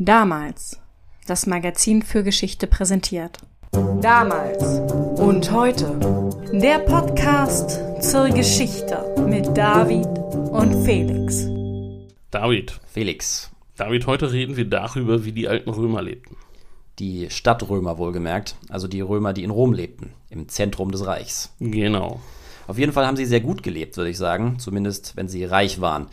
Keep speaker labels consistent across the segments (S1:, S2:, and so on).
S1: Damals. Das Magazin für Geschichte präsentiert. Damals und heute. Der Podcast zur Geschichte mit David und Felix.
S2: David.
S3: Felix.
S2: David, heute reden wir darüber, wie die alten Römer lebten.
S3: Die Stadtrömer wohlgemerkt, also die Römer, die in Rom lebten, im Zentrum des Reichs.
S2: Genau.
S3: Auf jeden Fall haben sie sehr gut gelebt, würde ich sagen, zumindest wenn sie reich waren.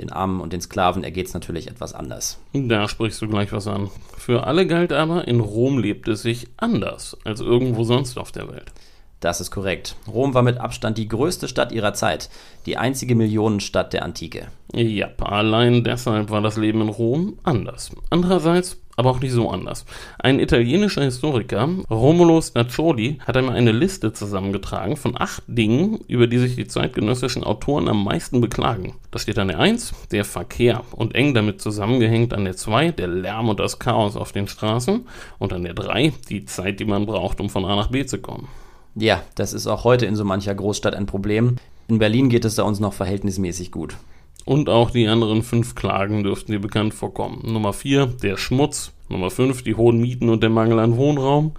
S3: Den Armen und den Sklaven ergeht es natürlich etwas anders.
S2: Da sprichst du gleich was an. Für alle galt aber, in Rom lebte es sich anders als irgendwo sonst auf der Welt.
S3: Das ist korrekt. Rom war mit Abstand die größte Stadt ihrer Zeit, die einzige Millionenstadt der Antike.
S2: Ja, allein deshalb war das Leben in Rom anders. Andererseits aber auch nicht so anders. Ein italienischer Historiker, Romolo Staccioli, hat einmal eine Liste zusammengetragen von acht Dingen, über die sich die zeitgenössischen Autoren am meisten beklagen. Da steht an der 1 der Verkehr und eng damit zusammengehängt an der 2 der Lärm und das Chaos auf den Straßen und an der 3 die Zeit, die man braucht, um von A nach B zu kommen.
S3: Ja, das ist auch heute in so mancher Großstadt ein Problem. In Berlin geht es da uns noch verhältnismäßig gut.
S2: Und auch die anderen fünf Klagen dürften dir bekannt vorkommen. Nummer 4, der Schmutz. Nummer 5, die hohen Mieten und der Mangel an Wohnraum.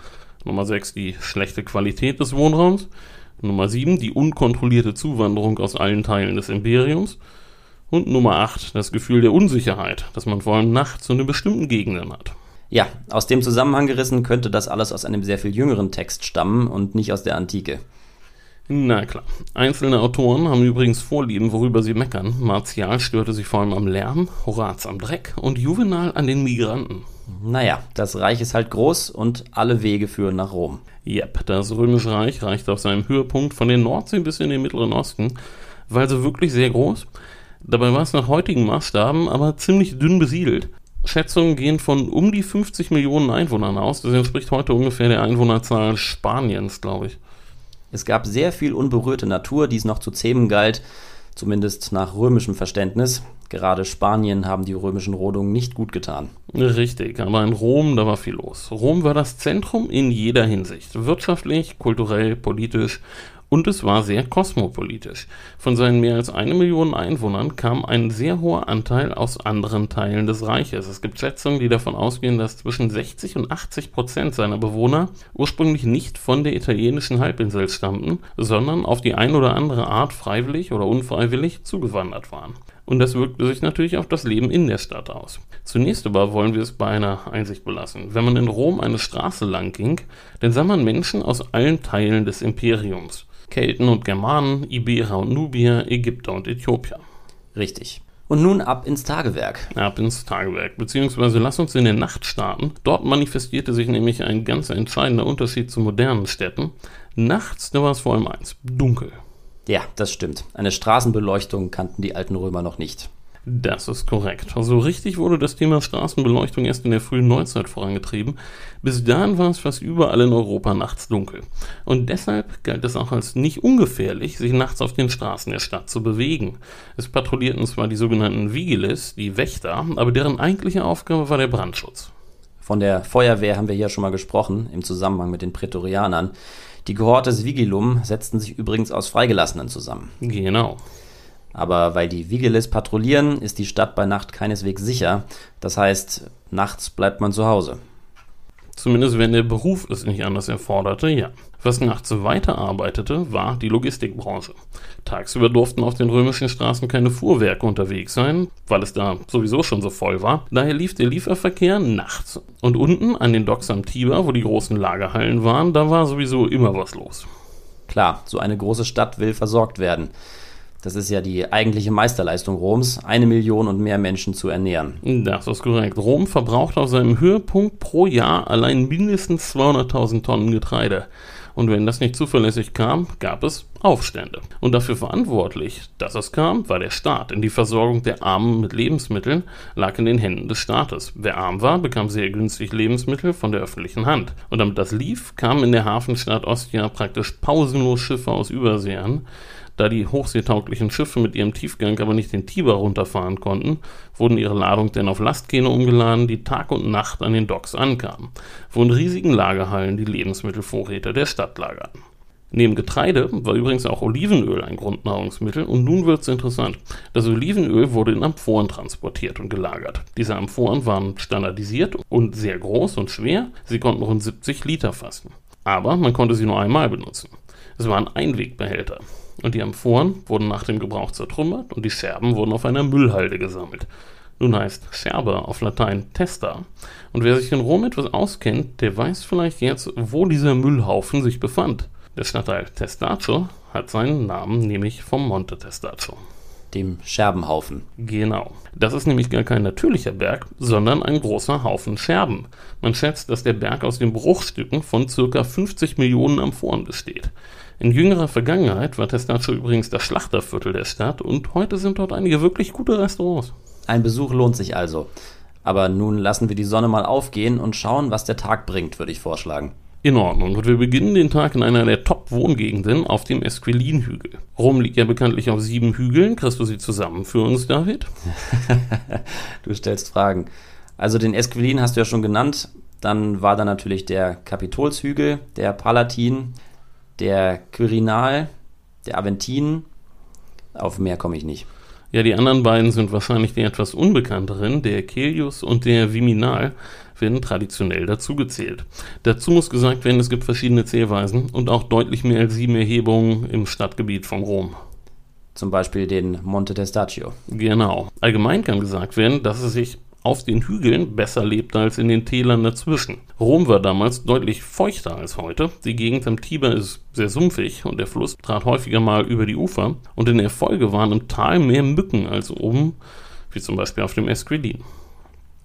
S2: Nummer 6, die schlechte Qualität des Wohnraums. Nummer 7, die unkontrollierte Zuwanderung aus allen Teilen des Imperiums. Und Nummer 8, das Gefühl der Unsicherheit, das man vor allem nachts und in bestimmten Gegenden hat.
S3: Ja, aus dem Zusammenhang gerissen könnte das alles aus einem sehr viel jüngeren Text stammen und nicht aus der Antike.
S2: Na klar. Einzelne Autoren haben übrigens Vorlieben, worüber sie meckern. Martial störte sich vor allem am Lärm, Horaz am Dreck und Juvenal an den Migranten.
S3: Naja, das Reich ist halt groß und alle Wege führen nach Rom.
S2: Yep, das Römische Reich reicht auf seinem Höhepunkt von den Nordsee bis in den Mittleren Osten, weil so wirklich sehr groß. Dabei war es nach heutigen Maßstaben aber ziemlich dünn besiedelt. Schätzungen gehen von um die 50 Millionen Einwohnern aus. Das entspricht heute ungefähr der Einwohnerzahl Spaniens, glaube ich.
S3: Es gab sehr viel unberührte Natur, die es noch zu zähmen galt, zumindest nach römischem Verständnis. Gerade Spanien haben die römischen Rodungen nicht gut getan.
S2: Richtig, aber in Rom, da war viel los. Rom war das Zentrum in jeder Hinsicht. Wirtschaftlich, kulturell, politisch und es war sehr kosmopolitisch. Von seinen mehr als eine Million Einwohnern kam ein sehr hoher Anteil aus anderen Teilen des Reiches. Es gibt Schätzungen, die davon ausgehen, dass zwischen 60 und 80 Prozent seiner Bewohner ursprünglich nicht von der italienischen Halbinsel stammten, sondern auf die ein oder andere Art freiwillig oder unfreiwillig zugewandert waren. Und das wirkte sich natürlich auf das Leben in der Stadt aus. Zunächst aber wollen wir es bei einer Einsicht belassen. Wenn man in Rom eine Straße lang ging, dann sah man Menschen aus allen Teilen des Imperiums. Kelten und Germanen, Iberer und Nubier, Ägypter und Äthiopier.
S3: Richtig. Und nun ab ins Tagewerk.
S2: Ab ins Tagewerk, beziehungsweise lass uns in der Nacht starten. Dort manifestierte sich nämlich ein ganz entscheidender Unterschied zu modernen Städten. Nachts, da war es vor allem eins, dunkel.
S3: Ja, das stimmt. Eine Straßenbeleuchtung kannten die alten Römer noch nicht.
S2: Das ist korrekt. So richtig wurde das Thema Straßenbeleuchtung erst in der frühen Neuzeit vorangetrieben. Bis dahin war es fast überall in Europa nachts dunkel. Und deshalb galt es auch als nicht ungefährlich, sich nachts auf den Straßen der Stadt zu bewegen. Es patrouillierten zwar die sogenannten Vigiles, die Wächter, aber deren eigentliche Aufgabe war der Brandschutz.
S3: Von der Feuerwehr haben wir hier schon mal gesprochen, im Zusammenhang mit den Prätorianern. Die Kohortes Vigilum setzten sich übrigens aus Freigelassenen zusammen.
S2: Genau.
S3: Aber weil die Vigiles patrouillieren, ist die Stadt bei Nacht keineswegs sicher. Das heißt, nachts bleibt man zu Hause.
S2: Zumindest wenn der Beruf es nicht anders erforderte, ja. Was nachts weiterarbeitete, war die Logistikbranche. Tagsüber durften auf den römischen Straßen keine Fuhrwerke unterwegs sein, weil es da sowieso schon so voll war. Daher lief der Lieferverkehr nachts. Und unten an den Docks am Tiber, wo die großen Lagerhallen waren, da war sowieso immer was los.
S3: Klar, so eine große Stadt will versorgt werden. Das ist ja die eigentliche Meisterleistung Roms, eine Million und mehr Menschen zu ernähren.
S2: Das ist korrekt. Rom verbraucht auf seinem Höhepunkt pro Jahr allein mindestens 200.000 Tonnen Getreide. Und wenn das nicht zuverlässig kam, gab es Aufstände. Und dafür verantwortlich, dass es kam, war der Staat. Denn die Versorgung der Armen mit Lebensmitteln lag in den Händen des Staates. Wer arm war, bekam sehr günstig Lebensmittel von der öffentlichen Hand. Und damit das lief, kamen in der Hafenstadt Ostia praktisch pausenlos Schiffe aus Übersee an da die hochseetauglichen Schiffe mit ihrem Tiefgang aber nicht den Tiber runterfahren konnten, wurden ihre Ladung dann auf Lastkähne umgeladen, die Tag und Nacht an den Docks ankamen, wo in riesigen Lagerhallen die Lebensmittelvorräte der Stadt lagerten. Neben Getreide war übrigens auch Olivenöl ein Grundnahrungsmittel und nun wird es interessant. Das Olivenöl wurde in Amphoren transportiert und gelagert. Diese Amphoren waren standardisiert und sehr groß und schwer. Sie konnten rund 70 Liter fassen. Aber man konnte sie nur einmal benutzen. Es waren Einwegbehälter. Und die Amphoren wurden nach dem Gebrauch zertrümmert und die Scherben wurden auf einer Müllhalde gesammelt. Nun heißt Scherbe auf Latein Testa. Und wer sich in Rom etwas auskennt, der weiß vielleicht jetzt, wo dieser Müllhaufen sich befand. Der Stadtteil Testaccio hat seinen Namen nämlich vom Monte Testaccio.
S3: Dem Scherbenhaufen.
S2: Genau. Das ist nämlich gar kein natürlicher Berg, sondern ein großer Haufen Scherben. Man schätzt, dass der Berg aus den Bruchstücken von ca. 50 Millionen Amphoren besteht. In jüngerer Vergangenheit war Testaccio übrigens das Schlachterviertel der Stadt und heute sind dort einige wirklich gute Restaurants.
S3: Ein Besuch lohnt sich also. Aber nun lassen wir die Sonne mal aufgehen und schauen, was der Tag bringt, würde ich vorschlagen.
S2: In Ordnung. Und wir beginnen den Tag in einer der Top-Wohngegenden auf dem Esquilin-Hügel. Rom liegt ja bekanntlich auf sieben Hügeln. Kriegst du sie zusammen für uns, David?
S3: du stellst Fragen. Also den Esquilin hast du ja schon genannt. Dann war da natürlich der Kapitolshügel, der Palatin, der Quirinal, der Aventin. Auf mehr komme ich nicht.
S2: Ja, die anderen beiden sind wahrscheinlich die etwas unbekannteren, der Kelius und der Viminal werden traditionell dazugezählt. Dazu muss gesagt werden, es gibt verschiedene Zählweisen und auch deutlich mehr als sieben Erhebungen im Stadtgebiet von Rom.
S3: Zum Beispiel den Monte Testaccio.
S2: Genau. Allgemein kann gesagt werden, dass es sich auf den Hügeln besser lebte als in den Tälern dazwischen. Rom war damals deutlich feuchter als heute. Die Gegend am Tiber ist sehr sumpfig und der Fluss trat häufiger mal über die Ufer und in der Folge waren im Tal mehr Mücken als oben, wie zum Beispiel auf dem Esquilin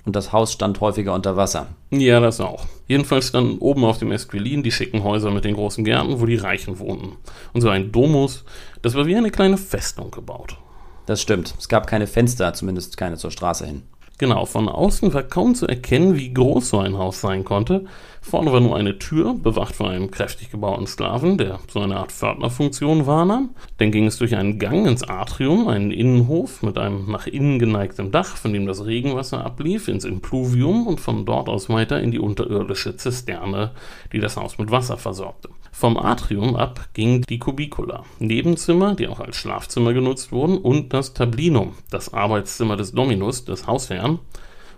S3: und das Haus stand häufiger unter Wasser.
S2: Ja, das auch. Jedenfalls standen oben auf dem Esquilin die schicken Häuser mit den großen Gärten, wo die Reichen wohnten. Und so ein Domus, das war wie eine kleine Festung gebaut.
S3: Das stimmt. Es gab keine Fenster, zumindest keine zur Straße hin.
S2: Genau, von außen war kaum zu erkennen, wie groß so ein Haus sein konnte. Vorne war nur eine Tür, bewacht von einem kräftig gebauten Sklaven, der so eine Art Pförtnerfunktion wahrnahm. Dann ging es durch einen Gang ins Atrium, einen Innenhof mit einem nach innen geneigten Dach, von dem das Regenwasser ablief, ins Impluvium und von dort aus weiter in die unterirdische Zisterne, die das Haus mit Wasser versorgte. Vom Atrium ab ging die Kubicula, Nebenzimmer, die auch als Schlafzimmer genutzt wurden, und das Tablinum, das Arbeitszimmer des Dominus, des Hausherrn.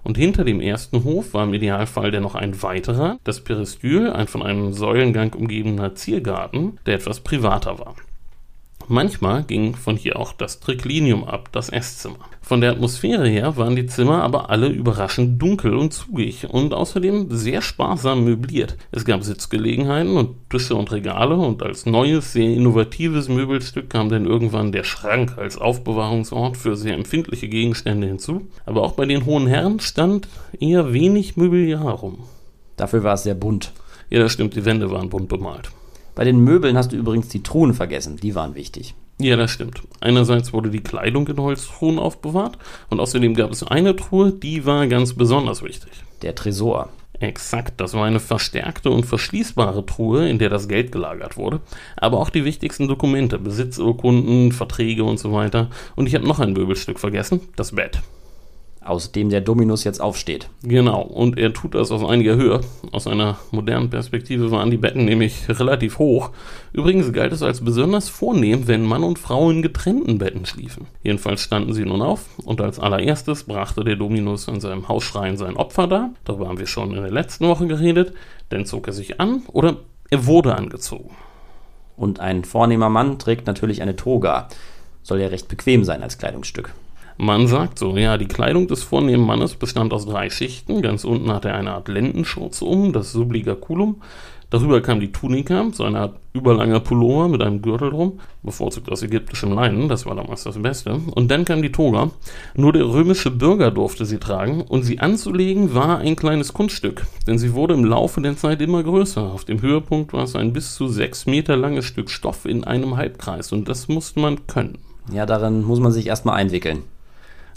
S2: Und hinter dem ersten Hof war im Idealfall dennoch ein weiterer, das Peristyl, ein von einem Säulengang umgebener Ziergarten, der etwas privater war. Manchmal ging von hier auch das Triclinium ab, das Esszimmer. Von der Atmosphäre her waren die Zimmer aber alle überraschend dunkel und zugig und außerdem sehr sparsam möbliert. Es gab Sitzgelegenheiten und Tische und Regale und als neues, sehr innovatives Möbelstück kam dann irgendwann der Schrank als Aufbewahrungsort für sehr empfindliche Gegenstände hinzu. Aber auch bei den hohen Herren stand eher wenig Möbeljahr rum.
S3: Dafür war es sehr bunt.
S2: Ja, das stimmt, die Wände waren bunt bemalt.
S3: Bei den Möbeln hast du übrigens die Truhen vergessen, die waren wichtig.
S2: Ja, das stimmt. Einerseits wurde die Kleidung in Holztruhen aufbewahrt und außerdem gab es eine Truhe, die war ganz besonders wichtig.
S3: Der Tresor.
S2: Exakt, das war eine verstärkte und verschließbare Truhe, in der das Geld gelagert wurde, aber auch die wichtigsten Dokumente, Besitzurkunden, Verträge und so weiter. Und ich habe noch ein Möbelstück vergessen, das Bett
S3: aus dem der Dominus jetzt aufsteht.
S2: Genau, und er tut das aus einiger Höhe. Aus einer modernen Perspektive waren die Betten nämlich relativ hoch. Übrigens galt es als besonders vornehm, wenn Mann und Frau in getrennten Betten schliefen. Jedenfalls standen sie nun auf und als allererstes brachte der Dominus in seinem Hausschrein sein Opfer dar. Darüber haben wir schon in der letzten Woche geredet. Dann zog er sich an oder er wurde angezogen.
S3: Und ein vornehmer Mann trägt natürlich eine Toga. Soll ja recht bequem sein als Kleidungsstück.
S2: Man sagt so, ja, die Kleidung des vornehmen Mannes bestand aus drei Schichten. Ganz unten hatte er eine Art Lendenschurz um, das Subligaculum. Darüber kam die Tunika, so eine Art überlanger Pullover mit einem Gürtel drum, bevorzugt aus ägyptischem Leinen, das war damals das Beste. Und dann kam die Toga. Nur der römische Bürger durfte sie tragen und sie anzulegen war ein kleines Kunststück, denn sie wurde im Laufe der Zeit immer größer. Auf dem Höhepunkt war es ein bis zu sechs Meter langes Stück Stoff in einem Halbkreis und das musste man können.
S3: Ja, darin muss man sich erstmal einwickeln.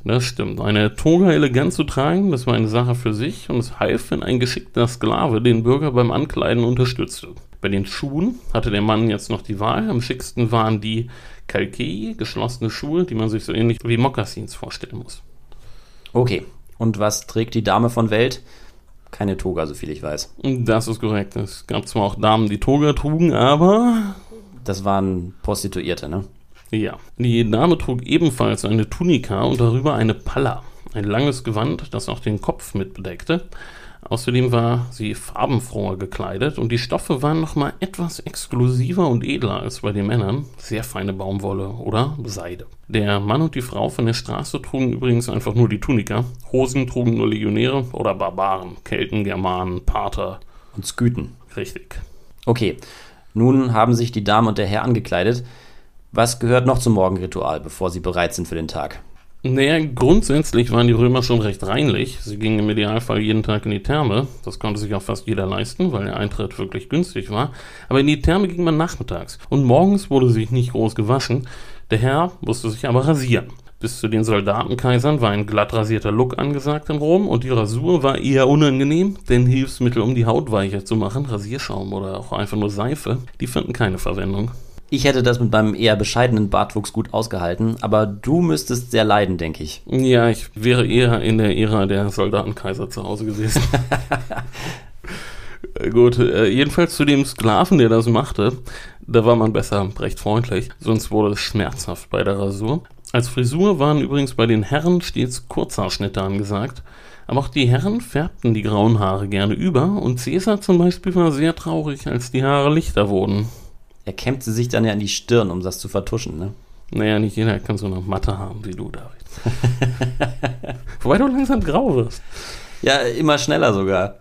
S2: Das stimmt. Eine Toga elegant zu tragen, das war eine Sache für sich und es half, wenn ein geschickter Sklave den Bürger beim Ankleiden unterstützte. Bei den Schuhen hatte der Mann jetzt noch die Wahl. Am schicksten waren die Kalkei, geschlossene Schuhe, die man sich so ähnlich wie Mokassins vorstellen muss.
S3: Okay. Und was trägt die Dame von Welt? Keine Toga, so viel ich weiß.
S2: Das ist korrekt. Es gab zwar auch Damen, die Toga trugen, aber
S3: Das waren Prostituierte, ne?
S2: Ja. Die Dame trug ebenfalls eine Tunika und darüber eine Palla, ein langes Gewand, das auch den Kopf mit bedeckte. Außerdem war sie farbenfroher gekleidet und die Stoffe waren nochmal etwas exklusiver und edler als bei den Männern. Sehr feine Baumwolle oder Seide. Der Mann und die Frau von der Straße trugen übrigens einfach nur die Tunika. Hosen trugen nur Legionäre oder Barbaren, Kelten, Germanen, Pater.
S3: Und Sküten.
S2: Richtig.
S3: Okay, nun haben sich die Dame und der Herr angekleidet. Was gehört noch zum Morgenritual, bevor sie bereit sind für den Tag?
S2: Naja, grundsätzlich waren die Römer schon recht reinlich. Sie gingen im Idealfall jeden Tag in die Therme. Das konnte sich auch fast jeder leisten, weil der Eintritt wirklich günstig war. Aber in die Therme ging man nachmittags. Und morgens wurde sich nicht groß gewaschen. Der Herr musste sich aber rasieren. Bis zu den Soldatenkaisern war ein glatt rasierter Look angesagt in Rom und die Rasur war eher unangenehm, denn Hilfsmittel, um die Haut weicher zu machen, Rasierschaum oder auch einfach nur Seife, die fanden keine Verwendung.
S3: Ich hätte das mit meinem eher bescheidenen Bartwuchs gut ausgehalten, aber du müsstest sehr leiden, denke ich.
S2: Ja, ich wäre eher in der Ära der Soldatenkaiser zu Hause gewesen. Gut, äh, jedenfalls zu dem Sklaven, der das machte, da war man besser recht freundlich, sonst wurde es schmerzhaft bei der Rasur. Als Frisur waren übrigens bei den Herren stets Kurzhaarschnitte angesagt, aber auch die Herren färbten die grauen Haare gerne über und Cäsar zum Beispiel war sehr traurig, als die Haare lichter wurden.
S3: Er kämmte sich dann ja in die Stirn, um das zu vertuschen, ne?
S2: Naja, nicht jeder kann so eine Matte haben wie du, David. Wobei du langsam grau wirst.
S3: Ja, immer schneller sogar.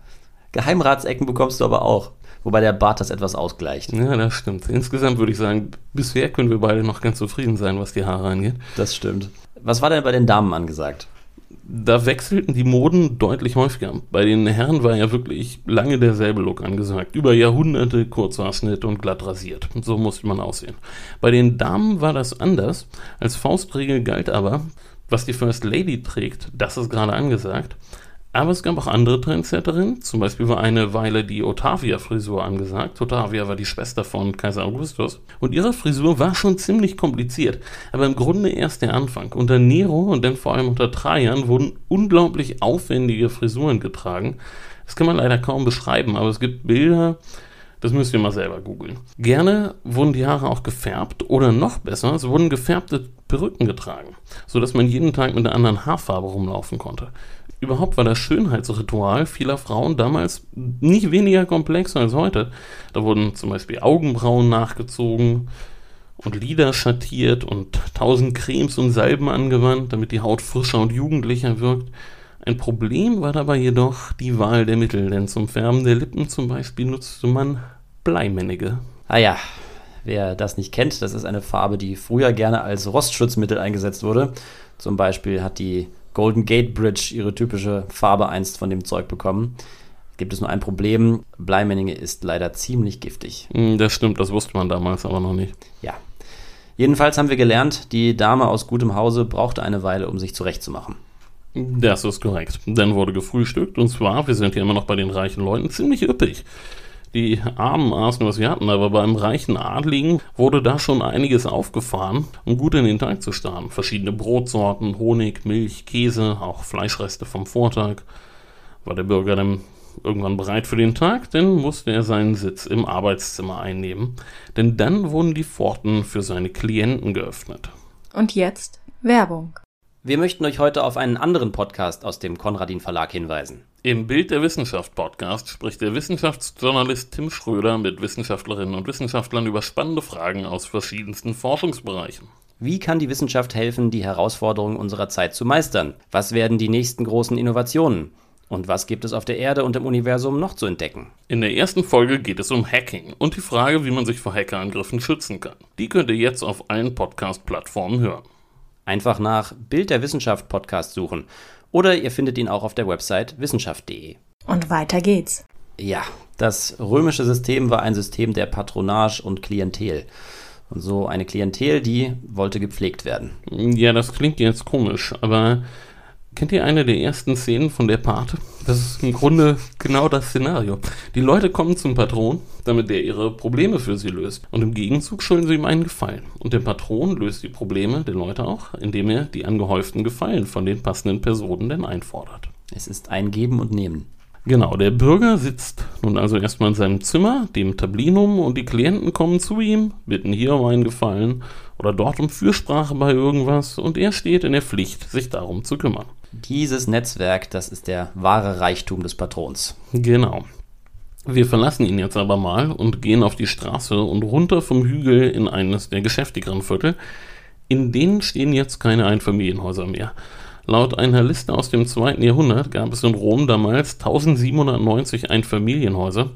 S3: Geheimratsecken bekommst du aber auch. Wobei der Bart das etwas ausgleicht.
S2: Ja, das stimmt. Insgesamt würde ich sagen, bisher können wir beide noch ganz zufrieden sein, was die Haare angeht.
S3: Das stimmt. Was war denn bei den Damen angesagt?
S2: Da wechselten die Moden deutlich häufiger. Bei den Herren war ja wirklich lange derselbe Look angesagt. Über Jahrhunderte Kurzhaarschnitt und glatt rasiert. So musste man aussehen. Bei den Damen war das anders. Als Faustregel galt aber, was die First Lady trägt, das ist gerade angesagt. Aber es gab auch andere Trendsetterinnen. Zum Beispiel war eine Weile die Otavia-Frisur angesagt. Otavia war die Schwester von Kaiser Augustus. Und ihre Frisur war schon ziemlich kompliziert. Aber im Grunde erst der Anfang. Unter Nero und dann vor allem unter Trajan wurden unglaublich aufwendige Frisuren getragen. Das kann man leider kaum beschreiben, aber es gibt Bilder, das müsst ihr mal selber googeln. Gerne wurden die Haare auch gefärbt oder noch besser, es wurden gefärbte Perücken getragen, sodass man jeden Tag mit einer anderen Haarfarbe rumlaufen konnte. Überhaupt war das Schönheitsritual vieler Frauen damals nicht weniger komplex als heute. Da wurden zum Beispiel Augenbrauen nachgezogen und Lider schattiert und tausend Cremes und Salben angewandt, damit die Haut frischer und jugendlicher wirkt. Ein Problem war dabei jedoch die Wahl der Mittel, denn zum Färben der Lippen zum Beispiel nutzte man Bleimännige.
S3: Ah ja, wer das nicht kennt, das ist eine Farbe, die früher gerne als Rostschutzmittel eingesetzt wurde. Zum Beispiel hat die Golden Gate Bridge ihre typische Farbe einst von dem Zeug bekommen. Gibt es nur ein Problem, Bleimenninge ist leider ziemlich giftig.
S2: Hm, das stimmt, das wusste man damals aber noch nicht.
S3: Ja. Jedenfalls haben wir gelernt, die Dame aus gutem Hause brauchte eine Weile, um sich zurechtzumachen.
S2: Das ist korrekt. Dann wurde gefrühstückt und zwar, wir sind hier immer noch bei den reichen Leuten, ziemlich üppig. Die Armen aßen, was sie hatten, aber beim reichen Adligen wurde da schon einiges aufgefahren, um gut in den Tag zu starten. Verschiedene Brotsorten, Honig, Milch, Käse, auch Fleischreste vom Vortag. War der Bürger dann irgendwann bereit für den Tag, dann musste er seinen Sitz im Arbeitszimmer einnehmen, denn dann wurden die Pforten für seine Klienten geöffnet.
S1: Und jetzt Werbung.
S3: Wir möchten euch heute auf einen anderen Podcast aus dem Konradin Verlag hinweisen.
S2: Im Bild der Wissenschaft Podcast spricht der Wissenschaftsjournalist Tim Schröder mit Wissenschaftlerinnen und Wissenschaftlern über spannende Fragen aus verschiedensten Forschungsbereichen.
S3: Wie kann die Wissenschaft helfen, die Herausforderungen unserer Zeit zu meistern? Was werden die nächsten großen Innovationen? Und was gibt es auf der Erde und im Universum noch zu entdecken?
S2: In der ersten Folge geht es um Hacking und die Frage, wie man sich vor Hackerangriffen schützen kann. Die könnt ihr jetzt auf allen Podcast-Plattformen hören.
S3: Einfach nach Bild der Wissenschaft Podcast suchen oder ihr findet ihn auch auf der Website wissenschaft.de.
S1: Und weiter geht's.
S3: Ja, das römische System war ein System der Patronage und Klientel. Und so eine Klientel, die wollte gepflegt werden.
S2: Ja, das klingt jetzt komisch, aber Kennt ihr eine der ersten Szenen von der Pate? Das ist im Grunde genau das Szenario. Die Leute kommen zum Patron, damit der ihre Probleme für sie löst. Und im Gegenzug schulden sie ihm einen Gefallen. Und der Patron löst die Probleme der Leute auch, indem er die angehäuften Gefallen von den passenden Personen dann einfordert.
S3: Es ist ein Geben und Nehmen.
S2: Genau, der Bürger sitzt nun also erstmal in seinem Zimmer, dem Tablinum, und die Klienten kommen zu ihm, bitten hier um einen Gefallen oder dort um Fürsprache bei irgendwas, und er steht in der Pflicht, sich darum zu kümmern.
S3: Dieses Netzwerk, das ist der wahre Reichtum des Patrons.
S2: Genau. Wir verlassen ihn jetzt aber mal und gehen auf die Straße und runter vom Hügel in eines der geschäftigeren Viertel. In denen stehen jetzt keine Einfamilienhäuser mehr. Laut einer Liste aus dem 2. Jahrhundert gab es in Rom damals 1790 Einfamilienhäuser,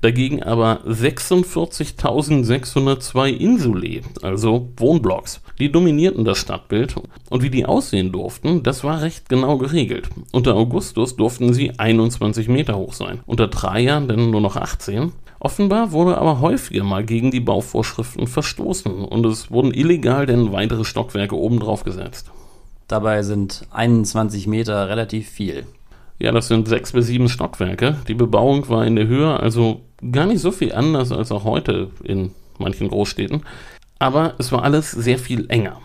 S2: dagegen aber 46.602 Insulae, also Wohnblocks. Die dominierten das Stadtbild und wie die aussehen durften, das war recht genau geregelt. Unter Augustus durften sie 21 Meter hoch sein, unter Trajan dann nur noch 18. Offenbar wurde aber häufiger mal gegen die Bauvorschriften verstoßen und es wurden illegal denn weitere Stockwerke obendrauf gesetzt.
S3: Dabei sind 21 Meter relativ viel.
S2: Ja, das sind sechs bis sieben Stockwerke. Die Bebauung war in der Höhe also gar nicht so viel anders als auch heute in manchen Großstädten. Aber es war alles sehr viel enger.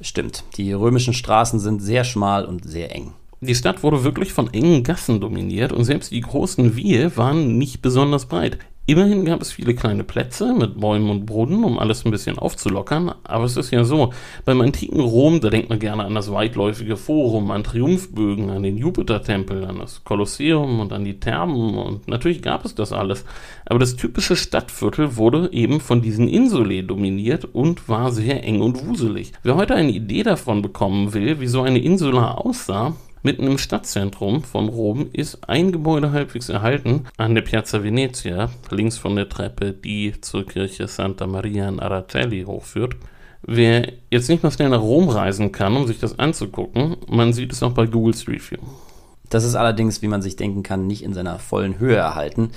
S3: Stimmt, die römischen Straßen sind sehr schmal und sehr eng.
S2: Die Stadt wurde wirklich von engen Gassen dominiert und selbst die großen Wiehe waren nicht besonders breit. Immerhin gab es viele kleine Plätze mit Bäumen und Brunnen, um alles ein bisschen aufzulockern, aber es ist ja so, beim antiken Rom, da denkt man gerne an das weitläufige Forum, an Triumphbögen, an den Jupitertempel, an das Kolosseum und an die Thermen. Und natürlich gab es das alles, aber das typische Stadtviertel wurde eben von diesen Insulae dominiert und war sehr eng und wuselig. Wer heute eine Idee davon bekommen will, wie so eine Insula aussah, Mitten im Stadtzentrum von Rom ist ein Gebäude halbwegs erhalten, an der Piazza Venezia, links von der Treppe, die zur Kirche Santa Maria in Araceli hochführt. Wer jetzt nicht mal schnell nach Rom reisen kann, um sich das anzugucken, man sieht es auch bei Google Street View.
S3: Das ist allerdings, wie man sich denken kann, nicht in seiner vollen Höhe erhalten.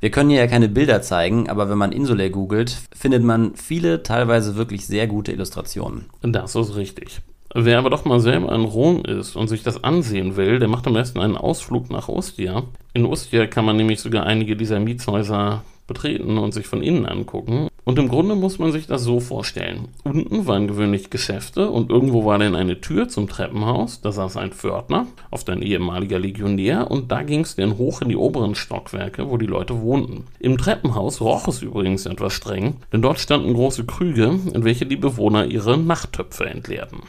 S3: Wir können hier ja keine Bilder zeigen, aber wenn man Insulae googelt, findet man viele, teilweise wirklich sehr gute Illustrationen.
S2: Das ist richtig. Wer aber doch mal selber in Rom ist und sich das ansehen will, der macht am besten einen Ausflug nach Ostia. In Ostia kann man nämlich sogar einige dieser Mietshäuser betreten und sich von innen angucken. Und im Grunde muss man sich das so vorstellen. Unten waren gewöhnlich Geschäfte und irgendwo war dann eine Tür zum Treppenhaus. Da saß ein Pförtner, oft ein ehemaliger Legionär, und da ging es dann hoch in die oberen Stockwerke, wo die Leute wohnten. Im Treppenhaus roch es übrigens etwas streng, denn dort standen große Krüge, in welche die Bewohner ihre Nachttöpfe entleerten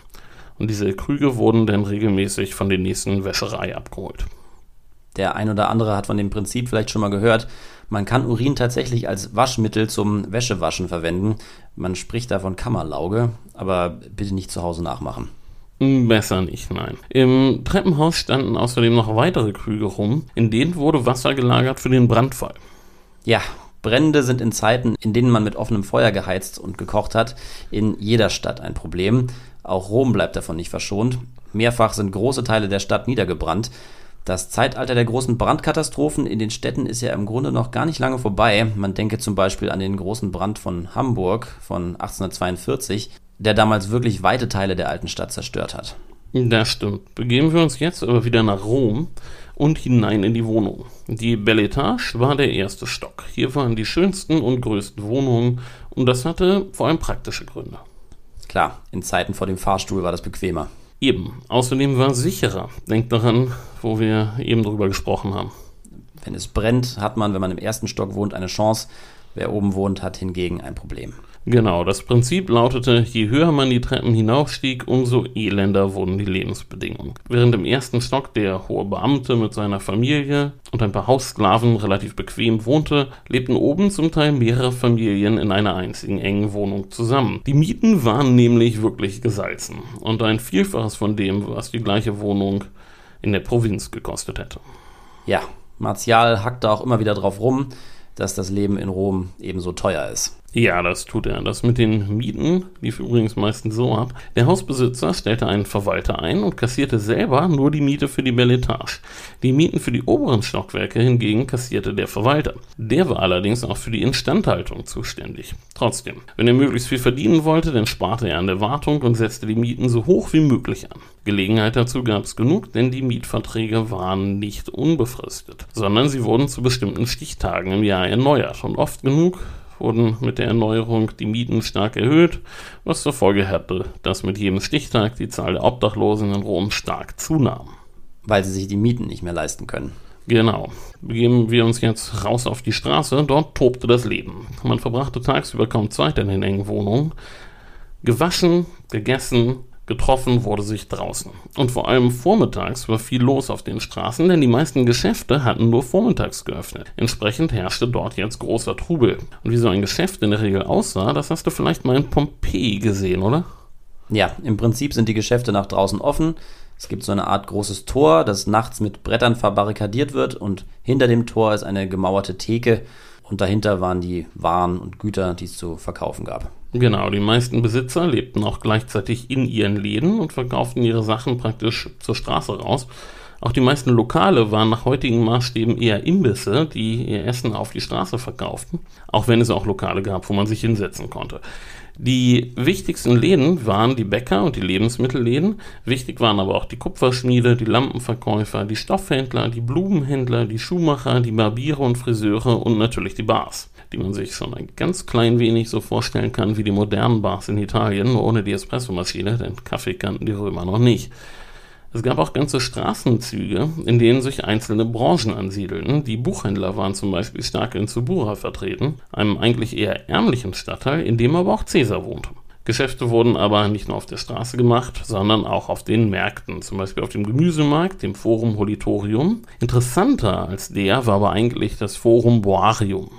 S2: und diese Krüge wurden dann regelmäßig von der nächsten Wäscherei abgeholt.
S3: Der ein oder andere hat von dem Prinzip vielleicht schon mal gehört. Man kann Urin tatsächlich als Waschmittel zum Wäschewaschen verwenden. Man spricht da von Kammerlauge, aber bitte nicht zu Hause nachmachen.
S2: Hm, besser nicht, nein. Im Treppenhaus standen außerdem noch weitere Krüge rum, in denen wurde Wasser gelagert für den Brandfall.
S3: Ja, Brände sind in Zeiten, in denen man mit offenem Feuer geheizt und gekocht hat, in jeder Stadt ein Problem. Auch Rom bleibt davon nicht verschont. Mehrfach sind große Teile der Stadt niedergebrannt. Das Zeitalter der großen Brandkatastrophen in den Städten ist ja im Grunde noch gar nicht lange vorbei. Man denke zum Beispiel an den großen Brand von Hamburg von 1842, der damals wirklich weite Teile der alten Stadt zerstört hat.
S2: Das stimmt. Begeben wir uns jetzt aber wieder nach Rom und hinein in die Wohnung. Die Belle Etage war der erste Stock. Hier waren die schönsten und größten Wohnungen und das hatte vor allem praktische Gründe.
S3: Klar, in Zeiten vor dem Fahrstuhl war das bequemer.
S2: Eben. Außerdem war es sicherer. Denkt daran, wo wir eben drüber gesprochen haben.
S3: Wenn es brennt, hat man, wenn man im ersten Stock wohnt, eine Chance. Wer oben wohnt, hat hingegen ein Problem.
S2: Genau, das Prinzip lautete, je höher man die Treppen hinaufstieg, umso elender wurden die Lebensbedingungen. Während im ersten Stock der hohe Beamte mit seiner Familie und ein paar Haussklaven relativ bequem wohnte, lebten oben zum Teil mehrere Familien in einer einzigen engen Wohnung zusammen. Die Mieten waren nämlich wirklich gesalzen und ein Vielfaches von dem, was die gleiche Wohnung in der Provinz gekostet hätte.
S3: Ja, Martial hackte auch immer wieder drauf rum, dass das Leben in Rom ebenso teuer ist.
S2: Ja, das tut er. Das mit den Mieten lief übrigens meistens so ab. Der Hausbesitzer stellte einen Verwalter ein und kassierte selber nur die Miete für die Belle Etage. Die Mieten für die oberen Stockwerke hingegen kassierte der Verwalter. Der war allerdings auch für die Instandhaltung zuständig. Trotzdem, wenn er möglichst viel verdienen wollte, dann sparte er an der Wartung und setzte die Mieten so hoch wie möglich an. Gelegenheit dazu gab es genug, denn die Mietverträge waren nicht unbefristet, sondern sie wurden zu bestimmten Stichtagen im Jahr erneuert und oft genug wurden mit der Erneuerung die Mieten stark erhöht, was zur Folge hatte, dass mit jedem Stichtag die Zahl der Obdachlosen in Rom stark zunahm.
S3: Weil sie sich die Mieten nicht mehr leisten können.
S2: Genau. Begeben wir uns jetzt raus auf die Straße. Dort tobte das Leben. Man verbrachte tagsüber kaum Zeit in den engen Wohnungen. Gewaschen, gegessen, getroffen wurde sich draußen. Und vor allem vormittags war viel los auf den Straßen, denn die meisten Geschäfte hatten nur vormittags geöffnet. Entsprechend herrschte dort jetzt großer Trubel. Und wie so ein Geschäft in der Regel aussah, das hast du vielleicht mal in Pompeji gesehen, oder?
S3: Ja, im Prinzip sind die Geschäfte nach draußen offen. Es gibt so eine Art großes Tor, das nachts mit Brettern verbarrikadiert wird und hinter dem Tor ist eine gemauerte Theke und dahinter waren die Waren und Güter, die es zu verkaufen gab.
S2: Genau, die meisten Besitzer lebten auch gleichzeitig in ihren Läden und verkauften ihre Sachen praktisch zur Straße raus. Auch die meisten Lokale waren nach heutigen Maßstäben eher Imbisse, die ihr Essen auf die Straße verkauften, auch wenn es auch Lokale gab, wo man sich hinsetzen konnte. Die wichtigsten Läden waren die Bäcker und die Lebensmittelläden. Wichtig waren aber auch die Kupferschmiede, die Lampenverkäufer, die Stoffhändler, die Blumenhändler, die Schuhmacher, die Barbiere und Friseure und natürlich die Bars, die man sich schon ein ganz klein wenig so vorstellen kann wie die modernen Bars in Italien, ohne die Espressomaschine, denn Kaffee kannten die Römer noch nicht. Es gab auch ganze Straßenzüge, in denen sich einzelne Branchen ansiedelten. Die Buchhändler waren zum Beispiel stark in Subura vertreten, einem eigentlich eher ärmlichen Stadtteil, in dem aber auch Caesar wohnte. Geschäfte wurden aber nicht nur auf der Straße gemacht, sondern auch auf den Märkten, zum Beispiel auf dem Gemüsemarkt, dem Forum Holitorium. Interessanter als der war aber eigentlich das Forum Boarium.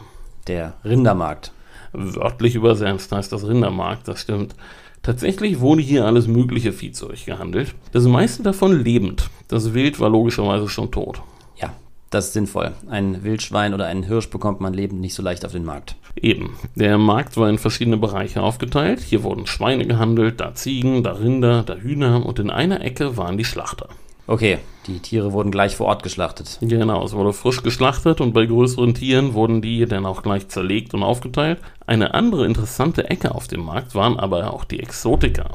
S3: Der Rindermarkt.
S2: Wörtlich übersetzt heißt das Rindermarkt, das stimmt. Tatsächlich wurde hier alles mögliche Viehzeug gehandelt, das meiste davon lebend. Das Wild war logischerweise schon tot.
S3: Ja, das ist sinnvoll. Ein Wildschwein oder einen Hirsch bekommt man lebend nicht so leicht auf den Markt.
S2: Eben. Der Markt war in verschiedene Bereiche aufgeteilt. Hier wurden Schweine gehandelt, da Ziegen, da Rinder, da Hühner und in einer Ecke waren die Schlachter.
S3: Okay, die Tiere wurden gleich vor Ort geschlachtet.
S2: Genau, es wurde frisch geschlachtet und bei größeren Tieren wurden die dann auch gleich zerlegt und aufgeteilt. Eine andere interessante Ecke auf dem Markt waren aber auch die Exotika.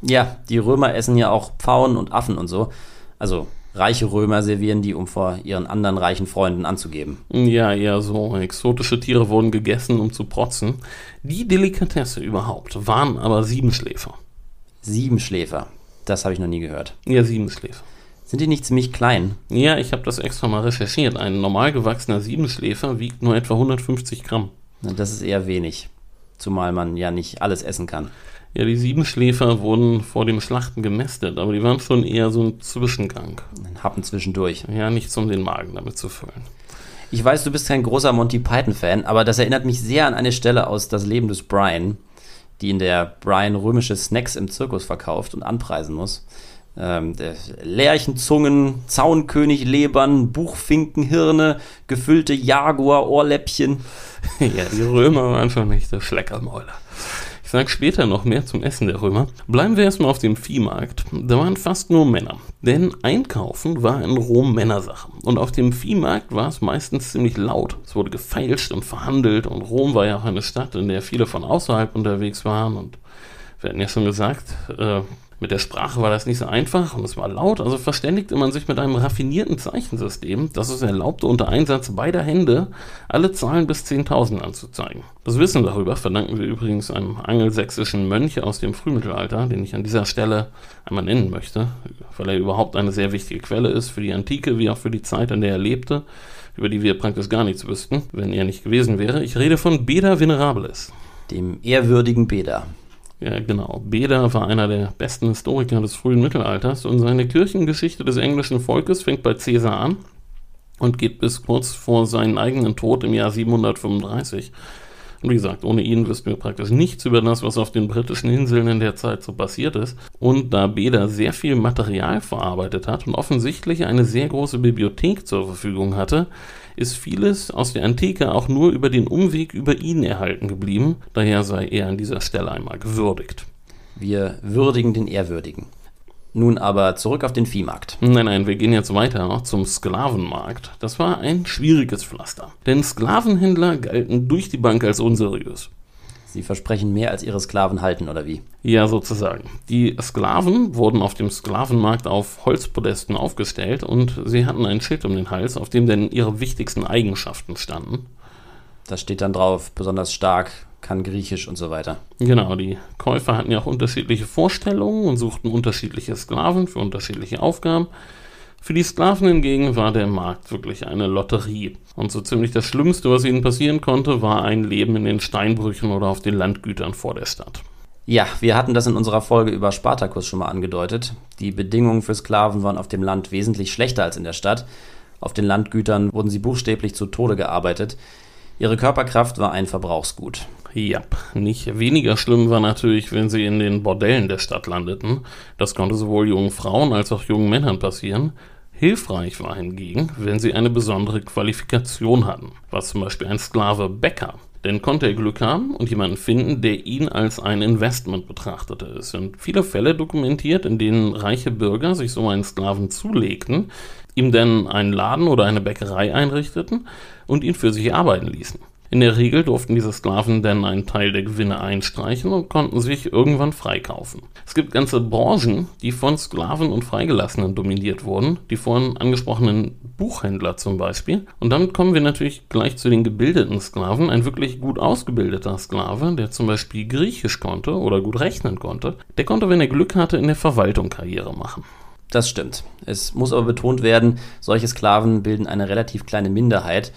S3: Ja, die Römer essen ja auch Pfauen und Affen und so. Also reiche Römer servieren die, um vor ihren anderen reichen Freunden anzugeben.
S2: Ja, eher so. Exotische Tiere wurden gegessen, um zu protzen. Die Delikatesse überhaupt waren aber Siebenschläfer.
S3: Siebenschläfer. Das habe ich noch nie gehört.
S2: Ja, Siebenschläfer.
S3: Sind die nicht ziemlich klein?
S2: Ja, ich habe das extra mal recherchiert. Ein normal gewachsener Siebenschläfer wiegt nur etwa 150 Gramm.
S3: Na, Das ist eher wenig. Zumal man ja nicht alles essen kann.
S2: Ja, die Siebenschläfer wurden vor dem Schlachten gemästet, aber die waren schon eher so ein Zwischengang.
S3: Ein Happen zwischendurch.
S2: Ja, nichts um den Magen damit zu füllen.
S3: Ich weiß, du bist kein großer Monty Python-Fan, aber das erinnert mich sehr an eine Stelle aus Das Leben des Brian, die in der Brian römische Snacks im Zirkus verkauft und anpreisen muss. Ähm, Lerchenzungen, Zaunköniglebern, Buchfinkenhirne, gefüllte Jaguar-Ohrläppchen.
S2: ja, die Römer waren schon echte Schleckermäuler. Ich sage später noch mehr zum Essen der Römer. Bleiben wir erstmal auf dem Viehmarkt. Da waren fast nur Männer. Denn Einkaufen war in Rom Männersache. Und auf dem Viehmarkt war es meistens ziemlich laut. Es wurde gefeilscht und verhandelt. Und Rom war ja auch eine Stadt, in der viele von außerhalb unterwegs waren. Und wir hatten ja schon gesagt, äh, mit der Sprache war das nicht so einfach und es war laut, also verständigte man sich mit einem raffinierten Zeichensystem, das es erlaubte, unter Einsatz beider Hände alle Zahlen bis 10.000 anzuzeigen. Das Wissen darüber verdanken wir übrigens einem angelsächsischen Mönch aus dem Frühmittelalter, den ich an dieser Stelle einmal nennen möchte, weil er überhaupt eine sehr wichtige Quelle ist für die Antike wie auch für die Zeit, in der er lebte, über die wir praktisch gar nichts wüssten, wenn er nicht gewesen wäre. Ich rede von Beda Venerabilis.
S3: Dem ehrwürdigen Beda.
S2: Ja, genau. Beda war einer der besten Historiker des frühen Mittelalters und seine Kirchengeschichte des englischen Volkes fängt bei Caesar an und geht bis kurz vor seinen eigenen Tod im Jahr 735. Und wie gesagt, ohne ihn wüssten wir praktisch nichts über das, was auf den britischen Inseln in der Zeit so passiert ist. Und da Beda sehr viel Material verarbeitet hat und offensichtlich eine sehr große Bibliothek zur Verfügung hatte, ist vieles aus der Antike auch nur über den Umweg über ihn erhalten geblieben. Daher sei er an dieser Stelle einmal gewürdigt.
S3: Wir würdigen den Ehrwürdigen. Nun aber zurück auf den Viehmarkt.
S2: Nein, nein, wir gehen jetzt weiter zum Sklavenmarkt. Das war ein schwieriges Pflaster. Denn Sklavenhändler galten durch die Bank als unseriös.
S3: Sie versprechen mehr, als ihre Sklaven halten, oder wie?
S2: Ja, sozusagen. Die Sklaven wurden auf dem Sklavenmarkt auf Holzpodesten aufgestellt und sie hatten ein Schild um den Hals, auf dem denn ihre wichtigsten Eigenschaften standen.
S3: Da steht dann drauf, besonders stark, kann Griechisch und so weiter.
S2: Genau, die Käufer hatten ja auch unterschiedliche Vorstellungen und suchten unterschiedliche Sklaven für unterschiedliche Aufgaben. Für die Sklaven hingegen war der Markt wirklich eine Lotterie. Und so ziemlich das Schlimmste, was ihnen passieren konnte, war ein Leben in den Steinbrüchen oder auf den Landgütern vor der Stadt.
S3: Ja, wir hatten das in unserer Folge über Spartacus schon mal angedeutet. Die Bedingungen für Sklaven waren auf dem Land wesentlich schlechter als in der Stadt. Auf den Landgütern wurden sie buchstäblich zu Tode gearbeitet. Ihre Körperkraft war ein Verbrauchsgut.
S2: Ja, nicht weniger schlimm war natürlich, wenn sie in den Bordellen der Stadt landeten. Das konnte sowohl jungen Frauen als auch jungen Männern passieren. Hilfreich war hingegen, wenn sie eine besondere Qualifikation hatten, was zum Beispiel ein Sklave Bäcker. Denn konnte er Glück haben und jemanden finden, der ihn als ein Investment betrachtete. Es sind viele Fälle dokumentiert, in denen reiche Bürger sich so einen Sklaven zulegten, ihm dann einen Laden oder eine Bäckerei einrichteten und ihn für sich arbeiten ließen. In der Regel durften diese Sklaven dann einen Teil der Gewinne einstreichen und konnten sich irgendwann freikaufen. Es gibt ganze Branchen, die von Sklaven und Freigelassenen dominiert wurden, die vorhin angesprochenen Buchhändler zum Beispiel. Und damit kommen wir natürlich gleich zu den gebildeten Sklaven. Ein wirklich gut ausgebildeter Sklave, der zum Beispiel Griechisch konnte oder gut rechnen konnte, der konnte, wenn er Glück hatte, in der Verwaltung Karriere machen.
S3: Das stimmt. Es muss aber betont werden, solche Sklaven bilden eine relativ kleine Minderheit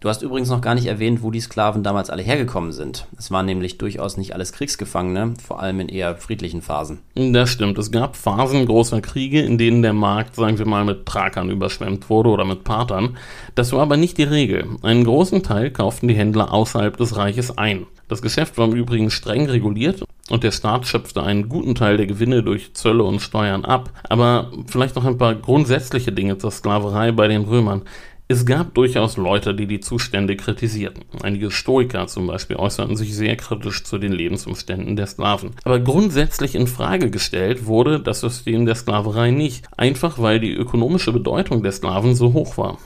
S3: Du hast übrigens noch gar nicht erwähnt, wo die Sklaven damals alle hergekommen sind. Es waren nämlich durchaus nicht alles Kriegsgefangene, vor allem in eher friedlichen Phasen.
S2: Das stimmt. Es gab Phasen großer Kriege, in denen der Markt, sagen wir mal, mit Thrakern überschwemmt wurde oder mit Patern. Das war aber nicht die Regel. Einen großen Teil kauften die Händler außerhalb des Reiches ein. Das Geschäft war im Übrigen streng reguliert und der Staat schöpfte einen guten Teil der Gewinne durch Zölle und Steuern ab. Aber vielleicht noch ein paar grundsätzliche Dinge zur Sklaverei bei den Römern. Es gab durchaus Leute, die die Zustände kritisierten. Einige Stoiker zum Beispiel äußerten sich sehr kritisch zu den Lebensumständen der Sklaven. Aber grundsätzlich in Frage gestellt wurde das System der Sklaverei nicht, einfach weil die ökonomische Bedeutung der Sklaven so hoch war.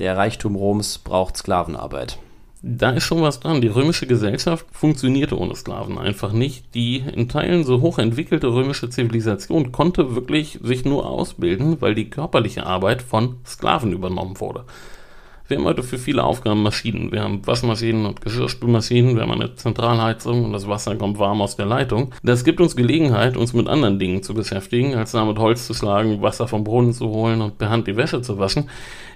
S3: Der Reichtum Roms braucht Sklavenarbeit
S2: da ist schon was dran. Die römische Gesellschaft funktionierte ohne Sklaven einfach nicht. Die in Teilen so hoch entwickelte römische Zivilisation konnte wirklich sich nur ausbilden, weil die körperliche Arbeit von Sklaven übernommen wurde. Wir haben heute für viele Aufgaben Maschinen. Wir haben Waschmaschinen und Geschirrspülmaschinen, wir haben eine Zentralheizung und das Wasser kommt warm aus der Leitung. Das gibt uns Gelegenheit, uns mit anderen Dingen zu beschäftigen, als damit Holz zu schlagen, Wasser vom Brunnen zu holen und per Hand die Wäsche zu waschen.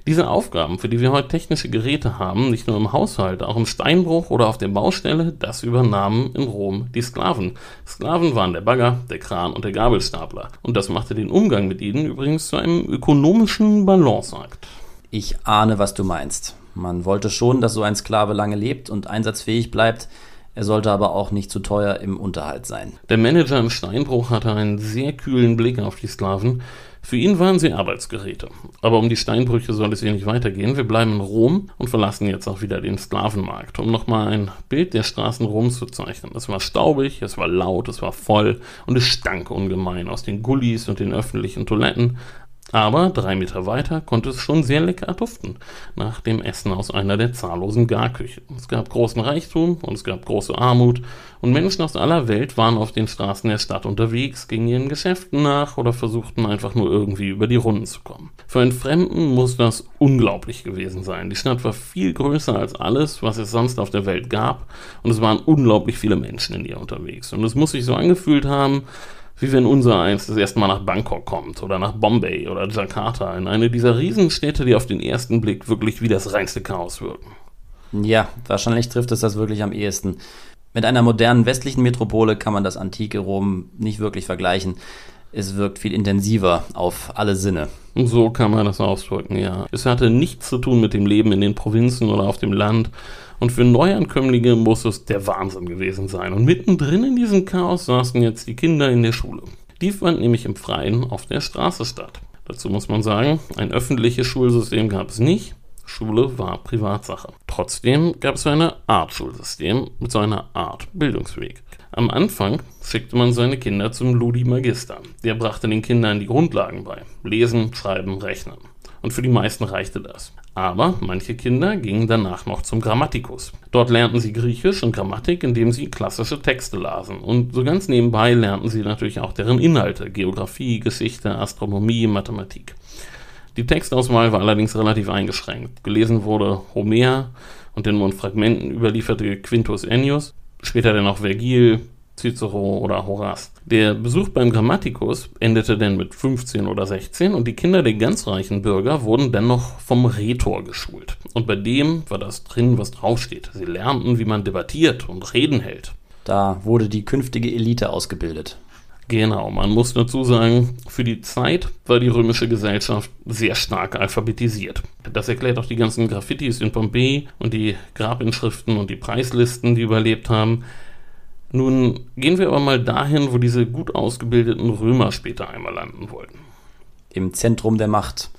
S2: Diese Aufgaben, für die wir heute technische Geräte haben, nicht nur im Haushalt, auch im Steinbruch oder auf der Baustelle, das übernahmen in Rom die Sklaven. Sklaven waren der Bagger, der Kran und der Gabelstapler. Und das machte den Umgang mit ihnen übrigens zu einem ökonomischen Balanceakt.
S3: Ich ahne, was du meinst. Man wollte schon, dass so ein Sklave lange lebt und einsatzfähig bleibt. Er sollte aber auch nicht zu teuer im Unterhalt sein.
S2: Der Manager im Steinbruch hatte einen sehr kühlen Blick auf die Sklaven. Für ihn waren sie Arbeitsgeräte. Aber um die Steinbrüche soll es hier nicht weitergehen. Wir bleiben in Rom und verlassen jetzt auch wieder den Sklavenmarkt, um nochmal ein Bild der Straßen Roms zu zeichnen. Es war staubig, es war laut, es war voll und es stank ungemein aus den Gullis und den öffentlichen Toiletten. Aber drei Meter weiter konnte es schon sehr lecker duften, nach dem Essen aus einer der zahllosen Garküchen. Es gab großen Reichtum und es gab große Armut und Menschen aus aller Welt waren auf den Straßen der Stadt unterwegs, gingen ihren Geschäften nach oder versuchten einfach nur irgendwie über die Runden zu kommen. Für einen Fremden muss das unglaublich gewesen sein. Die Stadt war viel größer als alles, was es sonst auf der Welt gab und es waren unglaublich viele Menschen in ihr unterwegs. Und es muss sich so angefühlt haben, wie wenn unser eins das erste Mal nach Bangkok kommt oder nach Bombay oder Jakarta, in eine dieser Riesenstädte, die auf den ersten Blick wirklich wie das reinste Chaos wirken.
S3: Ja, wahrscheinlich trifft es das wirklich am ehesten. Mit einer modernen westlichen Metropole kann man das antike Rom nicht wirklich vergleichen. Es wirkt viel intensiver auf alle Sinne.
S2: So kann man das ausdrücken, ja. Es hatte nichts zu tun mit dem Leben in den Provinzen oder auf dem Land, und für Neuankömmlinge muss es der Wahnsinn gewesen sein. Und mittendrin in diesem Chaos saßen jetzt die Kinder in der Schule. Die fand nämlich im Freien auf der Straße statt. Dazu muss man sagen, ein öffentliches Schulsystem gab es nicht. Schule war Privatsache. Trotzdem gab es eine Art Schulsystem mit so einer Art Bildungsweg. Am Anfang schickte man seine Kinder zum Ludi Magister. Der brachte den Kindern die Grundlagen bei. Lesen, Schreiben, Rechnen. Und für die meisten reichte das. Aber manche Kinder gingen danach noch zum Grammatikus. Dort lernten sie Griechisch und Grammatik, indem sie klassische Texte lasen. Und so ganz nebenbei lernten sie natürlich auch deren Inhalte, Geografie, Geschichte, Astronomie, Mathematik. Die Textauswahl war allerdings relativ eingeschränkt. Gelesen wurde Homer und den nur in Fragmenten überlieferte Quintus Ennius, später dann auch Vergil, Cicero oder Horaz. Der Besuch beim Grammatikus endete dann mit 15 oder 16 und die Kinder der ganz reichen Bürger wurden dann noch vom Rhetor geschult. Und bei dem war das drin, was draufsteht. Sie lernten, wie man debattiert und Reden hält.
S3: Da wurde die künftige Elite ausgebildet.
S2: Genau, man muss dazu sagen, für die Zeit war die römische Gesellschaft sehr stark alphabetisiert. Das erklärt auch die ganzen Graffitis in Pompeji und die Grabinschriften und die Preislisten, die überlebt haben. Nun gehen wir aber mal dahin, wo diese gut ausgebildeten Römer später einmal landen wollten.
S3: Im Zentrum der Macht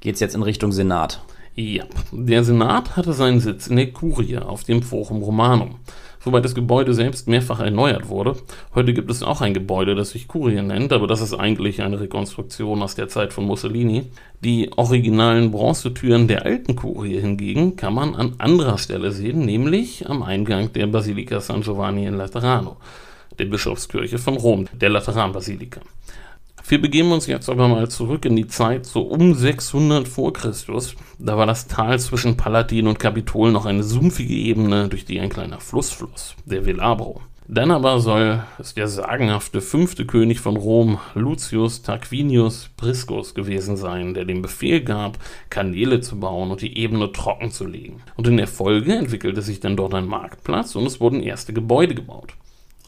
S3: geht es jetzt in Richtung Senat.
S2: Ja, der Senat hatte seinen Sitz in der Kurie auf dem Forum Romanum wobei das Gebäude selbst mehrfach erneuert wurde. Heute gibt es auch ein Gebäude, das sich Kurie nennt, aber das ist eigentlich eine Rekonstruktion aus der Zeit von Mussolini. Die originalen Bronzetüren der alten Kurie hingegen kann man an anderer Stelle sehen, nämlich am Eingang der Basilika San Giovanni in Laterano, der Bischofskirche von Rom, der Lateranbasilika. Wir begeben uns jetzt aber mal zurück in die Zeit so um 600 vor Christus. Da war das Tal zwischen Palatin und Kapitol noch eine sumpfige Ebene, durch die ein kleiner Fluss floss, der Velabro. Dann aber soll es der sagenhafte fünfte König von Rom, Lucius Tarquinius Priscus, gewesen sein, der den Befehl gab, Kanäle zu bauen und die Ebene trocken zu legen. Und in der Folge entwickelte sich dann dort ein Marktplatz und es wurden erste Gebäude gebaut.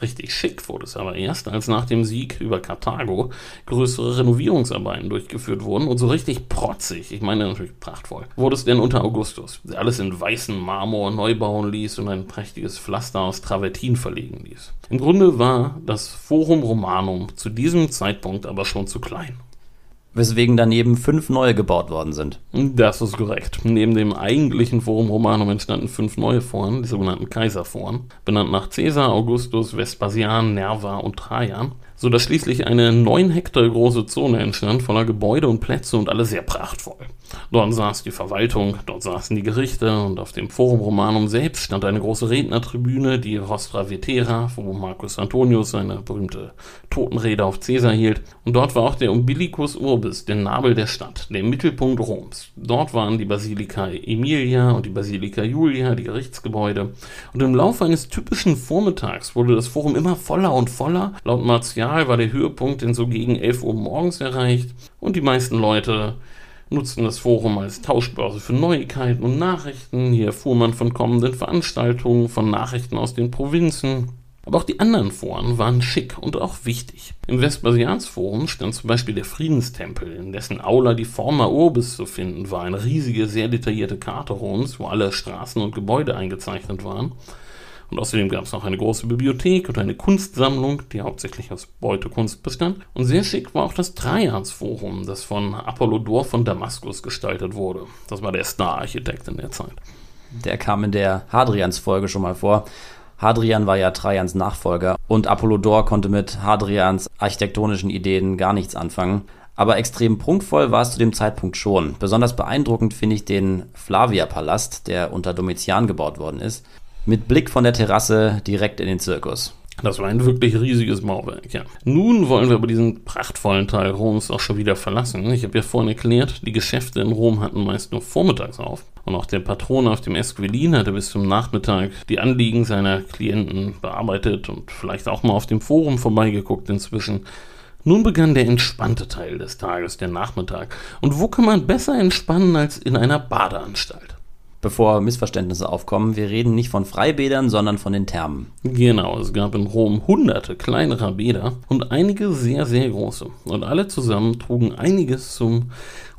S2: Richtig schick wurde es aber erst, als nach dem Sieg über Karthago größere Renovierungsarbeiten durchgeführt wurden und so richtig protzig, ich meine natürlich prachtvoll, wurde es denn unter Augustus, der alles in weißen Marmor neu bauen ließ und ein prächtiges Pflaster aus Travertin verlegen ließ. Im Grunde war das Forum Romanum zu diesem Zeitpunkt aber schon zu klein
S3: weswegen daneben fünf neue gebaut worden sind.
S2: Das ist korrekt. Neben dem eigentlichen Forum Romanum entstanden fünf neue Foren, die sogenannten Kaiserforen, benannt nach Caesar, Augustus, Vespasian, Nerva und Trajan sodass schließlich eine neun Hektar große Zone entstand, voller Gebäude und Plätze und alle sehr prachtvoll. Dort saß die Verwaltung, dort saßen die Gerichte und auf dem Forum Romanum selbst stand eine große Rednertribüne, die Rostra Vetera, wo Marcus Antonius seine berühmte Totenrede auf Caesar hielt. Und dort war auch der Umbilicus Urbis, der Nabel der Stadt, der Mittelpunkt Roms. Dort waren die Basilika Emilia und die Basilika Julia, die Gerichtsgebäude. Und im Laufe eines typischen Vormittags wurde das Forum immer voller und voller. Laut Martial war der Höhepunkt in so gegen 11 Uhr morgens erreicht und die meisten Leute nutzten das Forum als Tauschbörse für Neuigkeiten und Nachrichten. Hier erfuhr man von kommenden Veranstaltungen, von Nachrichten aus den Provinzen. Aber auch die anderen Foren waren schick und auch wichtig. Im Vespasiansforum stand zum Beispiel der Friedenstempel, in dessen Aula die Forma Urbis zu finden war, eine riesige, sehr detaillierte Karte Roms, wo alle Straßen und Gebäude eingezeichnet waren. Und außerdem gab es noch eine große Bibliothek und eine Kunstsammlung, die hauptsächlich aus Beutekunst bestand. Und sehr schick war auch das Trajansforum, das von Apollodor von Damaskus gestaltet wurde. Das war der Star-Architekt in der Zeit.
S3: Der kam in der Hadrians-Folge schon mal vor. Hadrian war ja Trajans Nachfolger und Apollodor konnte mit Hadrians architektonischen Ideen gar nichts anfangen. Aber extrem prunkvoll war es zu dem Zeitpunkt schon. Besonders beeindruckend finde ich den Flavia-Palast, der unter Domitian gebaut worden ist mit Blick von der Terrasse direkt in den Zirkus.
S2: Das war ein wirklich riesiges Mauerwerk, ja. Nun wollen wir aber diesen prachtvollen Teil Roms auch schon wieder verlassen. Ich habe ja vorhin erklärt, die Geschäfte in Rom hatten meist nur vormittags auf. Und auch der Patron auf dem Esquilin hatte bis zum Nachmittag die Anliegen seiner Klienten bearbeitet und vielleicht auch mal auf dem Forum vorbeigeguckt inzwischen. Nun begann der entspannte Teil des Tages, der Nachmittag. Und wo kann man besser entspannen als in einer Badeanstalt?
S3: Bevor Missverständnisse aufkommen, wir reden nicht von Freibädern, sondern von den Thermen.
S2: Genau, es gab in Rom hunderte kleinerer Bäder und einige sehr, sehr große. Und alle zusammen trugen einiges zum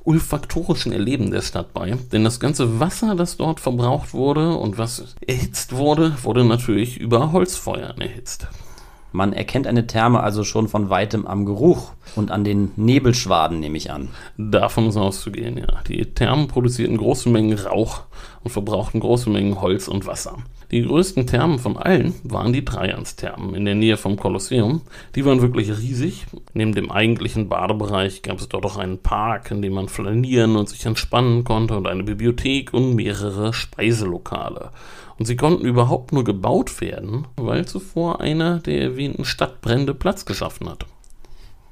S2: olfaktorischen Erleben der Stadt bei. Denn das ganze Wasser, das dort verbraucht wurde und was erhitzt wurde, wurde natürlich über Holzfeuern erhitzt.
S3: Man erkennt eine Therme also schon von weitem am Geruch und an den Nebelschwaden, nehme ich an.
S2: Davon ist auszugehen, ja. Die Thermen produzierten große Mengen Rauch und verbrauchten große Mengen Holz und Wasser. Die größten Thermen von allen waren die Trajansthermen in der Nähe vom Kolosseum. Die waren wirklich riesig. Neben dem eigentlichen Badebereich gab es dort auch einen Park, in dem man flanieren und sich entspannen konnte und eine Bibliothek und mehrere Speiselokale. Und sie konnten überhaupt nur gebaut werden, weil zuvor einer der erwähnten Stadtbrände Platz geschaffen hat.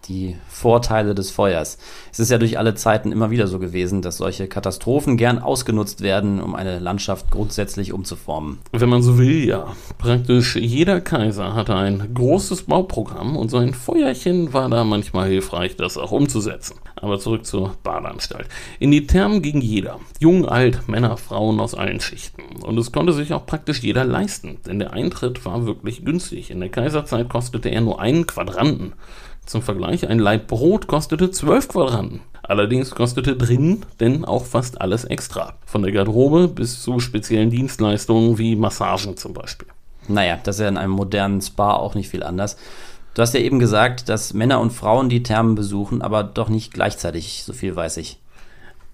S3: Die Vorteile des Feuers. Es ist ja durch alle Zeiten immer wieder so gewesen, dass solche Katastrophen gern ausgenutzt werden, um eine Landschaft grundsätzlich umzuformen.
S2: Wenn man so will, ja. Praktisch jeder Kaiser hatte ein großes Bauprogramm und sein Feuerchen war da manchmal hilfreich, das auch umzusetzen. Aber zurück zur Badeanstalt. In die Thermen ging jeder. Jung, alt, Männer, Frauen aus allen Schichten. Und es konnte sich auch praktisch jeder leisten, denn der Eintritt war wirklich günstig. In der Kaiserzeit kostete er nur einen Quadranten. Zum Vergleich, ein Laib kostete 12 Quadranten. Allerdings kostete drin denn auch fast alles extra. Von der Garderobe bis zu speziellen Dienstleistungen wie Massagen zum Beispiel.
S3: Naja, das ist ja in einem modernen Spa auch nicht viel anders. Du hast ja eben gesagt, dass Männer und Frauen die Thermen besuchen, aber doch nicht gleichzeitig, so viel weiß ich.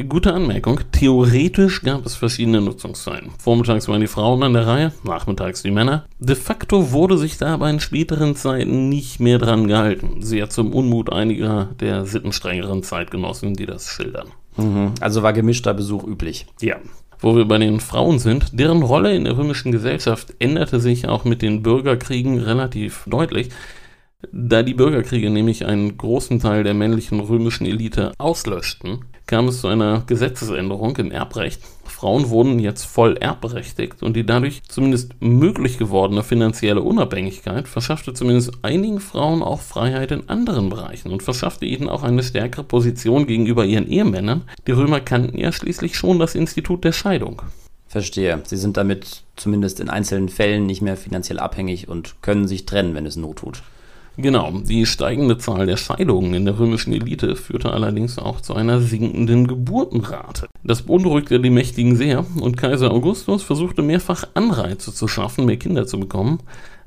S2: Gute Anmerkung. Theoretisch gab es verschiedene Nutzungszeiten. Vormittags waren die Frauen an der Reihe, nachmittags die Männer. De facto wurde sich da aber in späteren Zeiten nicht mehr dran gehalten. Sehr zum Unmut einiger der sittenstrengeren Zeitgenossen, die das schildern.
S3: Mhm. Also war gemischter Besuch üblich.
S2: Ja. Wo wir bei den Frauen sind, deren Rolle in der römischen Gesellschaft änderte sich auch mit den Bürgerkriegen relativ deutlich. Da die Bürgerkriege nämlich einen großen Teil der männlichen römischen Elite auslöschten, kam es zu einer Gesetzesänderung im Erbrecht. Frauen wurden jetzt voll erbberechtigt und die dadurch zumindest möglich gewordene finanzielle Unabhängigkeit verschaffte zumindest einigen Frauen auch Freiheit in anderen Bereichen und verschaffte ihnen auch eine stärkere Position gegenüber ihren Ehemännern. Die Römer kannten ja schließlich schon das Institut der Scheidung.
S3: Verstehe. Sie sind damit zumindest in einzelnen Fällen nicht mehr finanziell abhängig und können sich trennen, wenn es Not tut.
S2: Genau, die steigende Zahl der Scheidungen in der römischen Elite führte allerdings auch zu einer sinkenden Geburtenrate. Das beunruhigte die Mächtigen sehr und Kaiser Augustus versuchte mehrfach Anreize zu schaffen, mehr Kinder zu bekommen,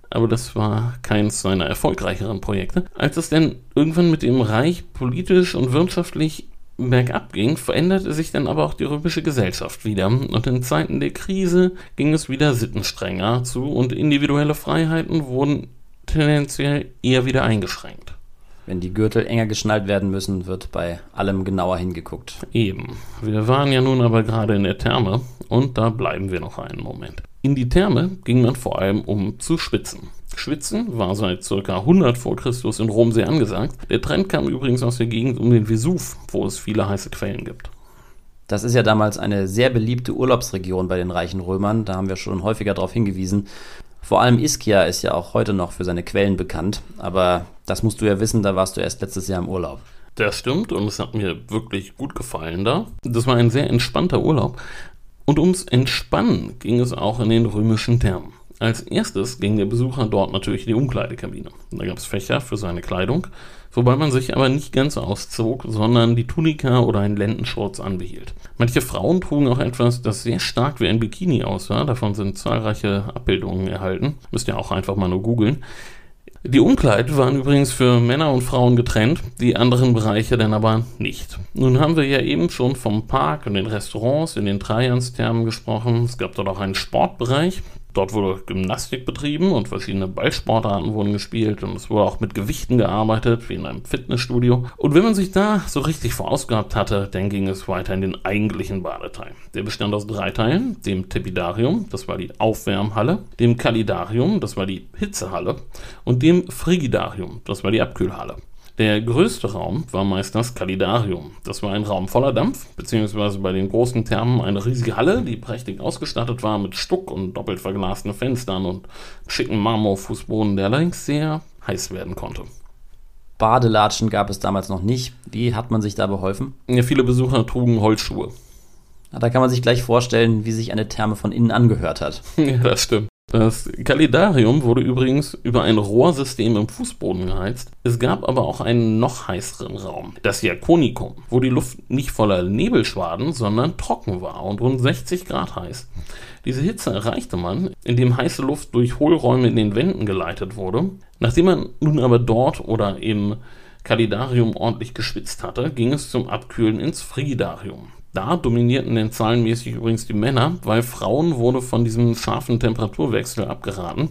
S2: aber das war keins seiner erfolgreicheren Projekte. Als es denn irgendwann mit dem Reich politisch und wirtschaftlich bergab ging, veränderte sich dann aber auch die römische Gesellschaft wieder und in Zeiten der Krise ging es wieder sittenstrenger zu und individuelle Freiheiten wurden tendenziell eher wieder eingeschränkt.
S3: Wenn die Gürtel enger geschnallt werden müssen, wird bei allem genauer hingeguckt.
S2: Eben. Wir waren ja nun aber gerade in der Therme und da bleiben wir noch einen Moment. In die Therme ging man vor allem um zu schwitzen. Schwitzen war seit ca. 100 vor Christus in Rom sehr angesagt. Der Trend kam übrigens aus der Gegend um den Vesuv, wo es viele heiße Quellen gibt.
S3: Das ist ja damals eine sehr beliebte Urlaubsregion bei den reichen Römern. Da haben wir schon häufiger darauf hingewiesen. Vor allem Ischia ist ja auch heute noch für seine Quellen bekannt, aber das musst du ja wissen, da warst du erst letztes Jahr im Urlaub.
S2: Das stimmt und es hat mir wirklich gut gefallen da. Das war ein sehr entspannter Urlaub. Und ums Entspannen ging es auch in den römischen Thermen. Als erstes ging der Besucher dort natürlich in die Umkleidekabine. Da gab es Fächer für seine Kleidung, wobei man sich aber nicht ganz auszog, sondern die Tunika oder einen Lendenschurz anbehielt. Manche Frauen trugen auch etwas, das sehr stark wie ein Bikini aussah, davon sind zahlreiche Abbildungen erhalten, müsst ihr auch einfach mal nur googeln. Die Umkleid waren übrigens für Männer und Frauen getrennt, die anderen Bereiche dann aber nicht. Nun haben wir ja eben schon vom Park und den Restaurants in den Trajansthermen gesprochen. Es gab dort auch einen Sportbereich, Dort wurde Gymnastik betrieben und verschiedene Ballsportarten wurden gespielt und es wurde auch mit Gewichten gearbeitet, wie in einem Fitnessstudio. Und wenn man sich da so richtig vorausgehabt hatte, dann ging es weiter in den eigentlichen Badeteil. Der bestand aus drei Teilen, dem Tepidarium, das war die Aufwärmhalle, dem Kalidarium, das war die Hitzehalle und dem Frigidarium, das war die Abkühlhalle. Der größte Raum war meist das Kalidarium. Das war ein Raum voller Dampf, beziehungsweise bei den großen Thermen eine riesige Halle, die prächtig ausgestattet war mit Stuck und doppelt verglasten Fenstern und schicken Marmorfußboden, der allerdings sehr heiß werden konnte.
S3: Badelatschen gab es damals noch nicht. Wie hat man sich da beholfen?
S2: Ja, viele Besucher trugen Holzschuhe.
S3: Da kann man sich gleich vorstellen, wie sich eine Therme von innen angehört hat.
S2: Ja, das stimmt. Das Kalidarium wurde übrigens über ein Rohrsystem im Fußboden geheizt. Es gab aber auch einen noch heißeren Raum, das Jakonikum, wo die Luft nicht voller Nebelschwaden, sondern trocken war und rund 60 Grad heiß. Diese Hitze erreichte man, indem heiße Luft durch Hohlräume in den Wänden geleitet wurde. Nachdem man nun aber dort oder im Kalidarium ordentlich geschwitzt hatte, ging es zum Abkühlen ins Frigidarium. Da dominierten denn zahlenmäßig übrigens die Männer, weil Frauen wurde von diesem scharfen Temperaturwechsel abgeraten.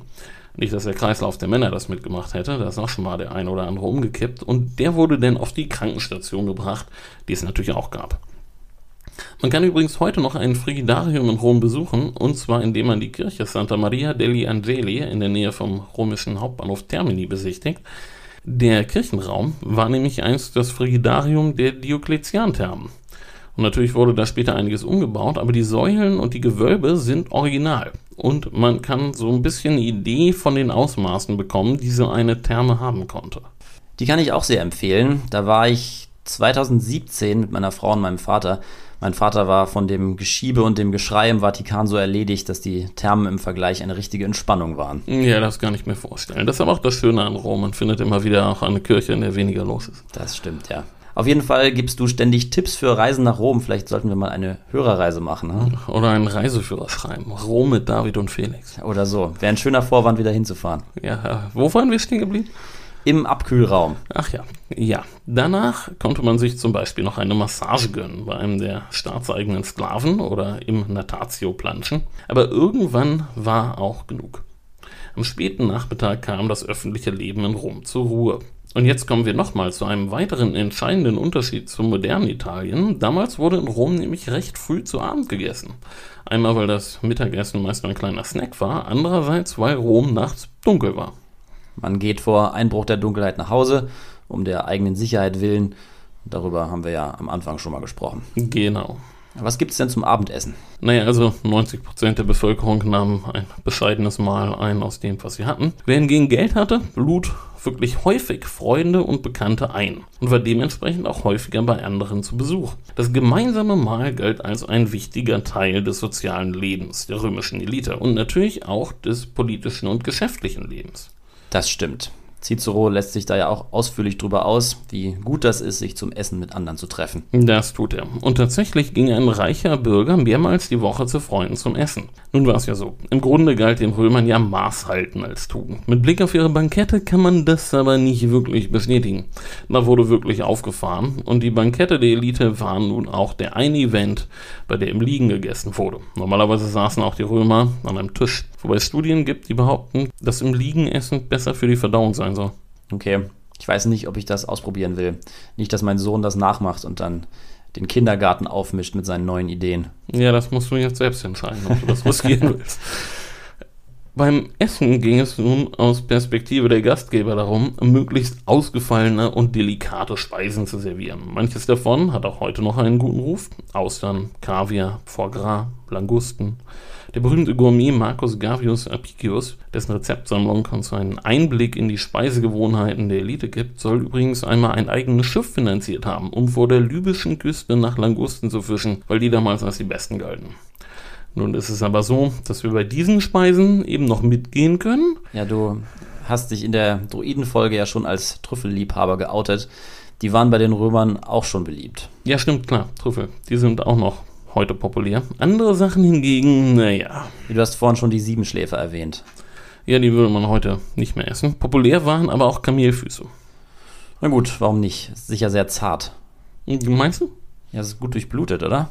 S2: Nicht, dass der Kreislauf der Männer das mitgemacht hätte, da ist auch schon mal der ein oder andere umgekippt. Und der wurde dann auf die Krankenstation gebracht, die es natürlich auch gab. Man kann übrigens heute noch ein Frigidarium in Rom besuchen, und zwar indem man die Kirche Santa Maria degli Angeli in der Nähe vom römischen Hauptbahnhof Termini besichtigt. Der Kirchenraum war nämlich einst das Frigidarium der Diokletian-Thermen. Und natürlich wurde da später einiges umgebaut, aber die Säulen und die Gewölbe sind original. Und man kann so ein bisschen eine Idee von den Ausmaßen bekommen, die so eine Therme haben konnte.
S3: Die kann ich auch sehr empfehlen. Da war ich 2017 mit meiner Frau und meinem Vater. Mein Vater war von dem Geschiebe und dem Geschrei im Vatikan so erledigt, dass die Thermen im Vergleich eine richtige Entspannung waren.
S2: Ja, das kann ich mir vorstellen. Das ist aber auch das Schöne an Rom. Man findet immer wieder auch eine Kirche, in der weniger los ist.
S3: Das stimmt, ja. Auf jeden Fall gibst du ständig Tipps für Reisen nach Rom. Vielleicht sollten wir mal eine Hörerreise machen. Ne?
S2: Oder einen Reiseführer schreiben. Rom mit David und Felix.
S3: Oder so. Wäre ein schöner Vorwand, wieder hinzufahren.
S2: Ja, wo waren wir stehen geblieben?
S3: Im Abkühlraum.
S2: Ach ja, ja. Danach konnte man sich zum Beispiel noch eine Massage gönnen bei einem der staatseigenen Sklaven oder im Natatio planschen. Aber irgendwann war auch genug. Am späten Nachmittag kam das öffentliche Leben in Rom zur Ruhe. Und jetzt kommen wir nochmal zu einem weiteren entscheidenden Unterschied zum modernen Italien. Damals wurde in Rom nämlich recht früh zu Abend gegessen. Einmal, weil das Mittagessen meist nur ein kleiner Snack war, andererseits, weil Rom nachts dunkel war.
S3: Man geht vor Einbruch der Dunkelheit nach Hause, um der eigenen Sicherheit willen. Darüber haben wir ja am Anfang schon mal gesprochen.
S2: Genau.
S3: Was gibt es denn zum Abendessen?
S2: Naja, also 90% der Bevölkerung nahmen ein bescheidenes Mahl ein aus dem, was sie hatten. Wer hingegen Geld hatte, lud wirklich häufig Freunde und Bekannte ein und war dementsprechend auch häufiger bei anderen zu Besuch. Das gemeinsame Mahl galt als ein wichtiger Teil des sozialen Lebens der römischen Elite und natürlich auch des politischen und geschäftlichen Lebens.
S3: Das stimmt. Cicero lässt sich da ja auch ausführlich drüber aus, wie gut das ist, sich zum Essen mit anderen zu treffen.
S2: Das tut er. Und tatsächlich ging ein reicher Bürger mehrmals die Woche zu Freunden zum Essen. Nun war es ja so. Im Grunde galt den Römern ja Maßhalten als Tugend. Mit Blick auf ihre Bankette kann man das aber nicht wirklich bestätigen. Da wurde wirklich aufgefahren und die Bankette der Elite waren nun auch der eine Event, bei der im Liegen gegessen wurde. Normalerweise saßen auch die Römer an einem Tisch. Wobei es Studien gibt, die behaupten, dass im Liegen Essen besser für die Verdauung sein soll.
S3: Okay, ich weiß nicht, ob ich das ausprobieren will. Nicht, dass mein Sohn das nachmacht und dann den Kindergarten aufmischt mit seinen neuen Ideen.
S2: Ja, das musst du jetzt selbst entscheiden, ob du das riskieren willst. Beim Essen ging es nun aus Perspektive der Gastgeber darum, möglichst ausgefallene und delikate Speisen zu servieren. Manches davon hat auch heute noch einen guten Ruf. Austern, Kaviar, Foie Gras, Langusten. Der berühmte Gourmet Marcus Gavius Apicius, dessen Rezeptsammlung uns einen Einblick in die Speisegewohnheiten der Elite gibt, soll übrigens einmal ein eigenes Schiff finanziert haben, um vor der libyschen Küste nach Langusten zu fischen, weil die damals als die besten galten. Nun ist es aber so, dass wir bei diesen Speisen eben noch mitgehen können.
S3: Ja, du hast dich in der Druidenfolge ja schon als Trüffelliebhaber geoutet. Die waren bei den Römern auch schon beliebt.
S2: Ja, stimmt, klar, Trüffel. Die sind auch noch heute populär. Andere Sachen hingegen, naja.
S3: Du hast vorhin schon die Siebenschläfer erwähnt.
S2: Ja, die würde man heute nicht mehr essen. Populär waren aber auch Kamelfüße.
S3: Na gut, warum nicht? sicher sehr zart.
S2: Meinst du?
S3: Ja, es ist gut durchblutet, oder?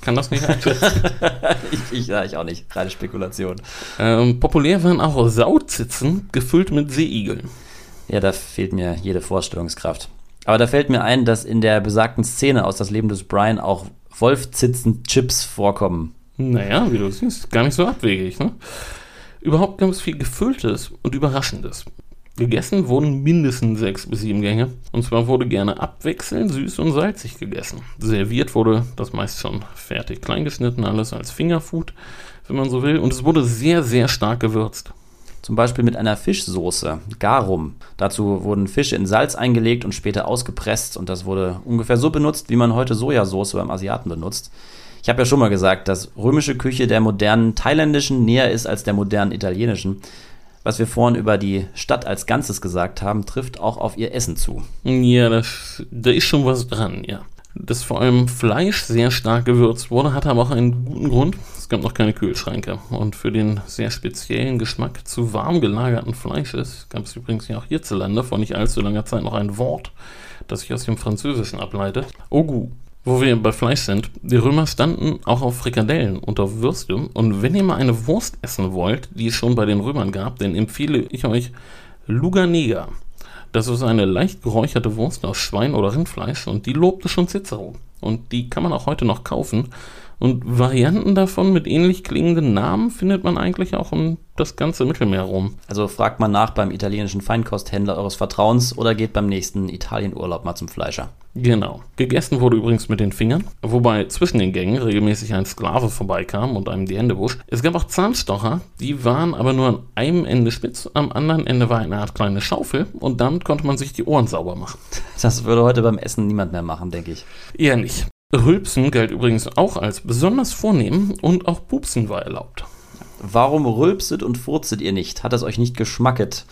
S2: Ich kann das nicht einschätzen.
S3: ich, ich, ja, ich auch nicht. Reine Spekulation.
S2: Ähm, populär waren auch Sauzitzen, gefüllt mit Seeigeln.
S3: Ja, da fehlt mir jede Vorstellungskraft. Aber da fällt mir ein, dass in der besagten Szene aus Das Leben des Brian auch Wolfzitzen-Chips vorkommen.
S2: Naja, wie du siehst, gar nicht so abwegig. Ne? Überhaupt es viel Gefülltes und Überraschendes. Gegessen wurden mindestens sechs bis sieben Gänge. Und zwar wurde gerne abwechselnd süß und salzig gegessen. Serviert wurde das meist schon fertig kleingeschnitten, alles als Fingerfood, wenn man so will. Und es wurde sehr, sehr stark gewürzt.
S3: Zum Beispiel mit einer Fischsoße, Garum. Dazu wurden Fische in Salz eingelegt und später ausgepresst. Und das wurde ungefähr so benutzt, wie man heute Sojasauce beim Asiaten benutzt. Ich habe ja schon mal gesagt, dass römische Küche der modernen thailändischen näher ist als der modernen italienischen was wir vorhin über die Stadt als Ganzes gesagt haben, trifft auch auf ihr Essen zu.
S2: Ja, das, da ist schon was dran, ja. Dass vor allem Fleisch sehr stark gewürzt wurde, hat aber auch einen guten Grund. Es gab noch keine Kühlschränke. Und für den sehr speziellen Geschmack zu warm gelagerten Fleisches gab es übrigens ja auch hierzulande vor nicht allzu langer Zeit noch ein Wort, das sich aus dem Französischen ableitet. Ogu. Wo wir bei Fleisch sind, die Römer standen auch auf Frikadellen und auf Würste. Und wenn ihr mal eine Wurst essen wollt, die es schon bei den Römern gab, dann empfehle ich euch Luganega. Das ist eine leicht geräucherte Wurst aus Schwein- oder Rindfleisch und die lobte schon Cicero. Und die kann man auch heute noch kaufen. Und Varianten davon mit ähnlich klingenden Namen findet man eigentlich auch um das ganze Mittelmeer rum.
S3: Also fragt man nach beim italienischen Feinkosthändler eures Vertrauens oder geht beim nächsten Italienurlaub mal zum Fleischer.
S2: Genau. Gegessen wurde übrigens mit den Fingern, wobei zwischen den Gängen regelmäßig ein Sklave vorbeikam und einem die Hände wusch. Es gab auch Zahnstocher, die waren aber nur an einem Ende spitz, am anderen Ende war eine Art kleine Schaufel und damit konnte man sich die Ohren sauber machen.
S3: Das würde heute beim Essen niemand mehr machen, denke ich.
S2: Eher nicht. Rülpsen galt übrigens auch als besonders vornehm und auch Pupsen war erlaubt.
S3: Warum rülpset und furzet ihr nicht? Hat es euch nicht geschmacket?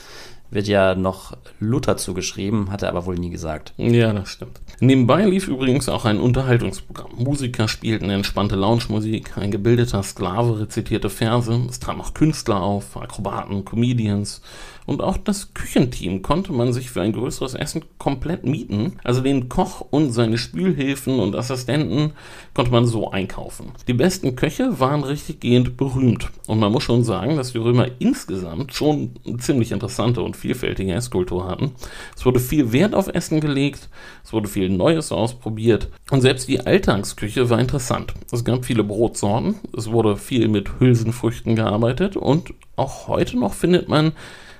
S3: Wird ja noch Luther zugeschrieben, hat er aber wohl nie gesagt.
S2: Ja, das stimmt. Nebenbei lief übrigens auch ein Unterhaltungsprogramm. Musiker spielten entspannte Lounge-Musik, ein gebildeter Sklave rezitierte Verse, es traten auch Künstler auf, Akrobaten, Comedians und auch das Küchenteam konnte man sich für ein größeres Essen komplett mieten. Also den Koch und seine Spülhilfen und Assistenten konnte man so einkaufen. Die besten Köche waren richtiggehend berühmt. Und man muss schon sagen, dass die Römer insgesamt schon eine ziemlich interessante und vielfältige Esskultur hatten. Es wurde viel Wert auf Essen gelegt, es wurde viel Neues ausprobiert und selbst die Alltagsküche war interessant. Es gab viele Brotsorten, es wurde viel mit Hülsenfrüchten gearbeitet und auch heute noch findet man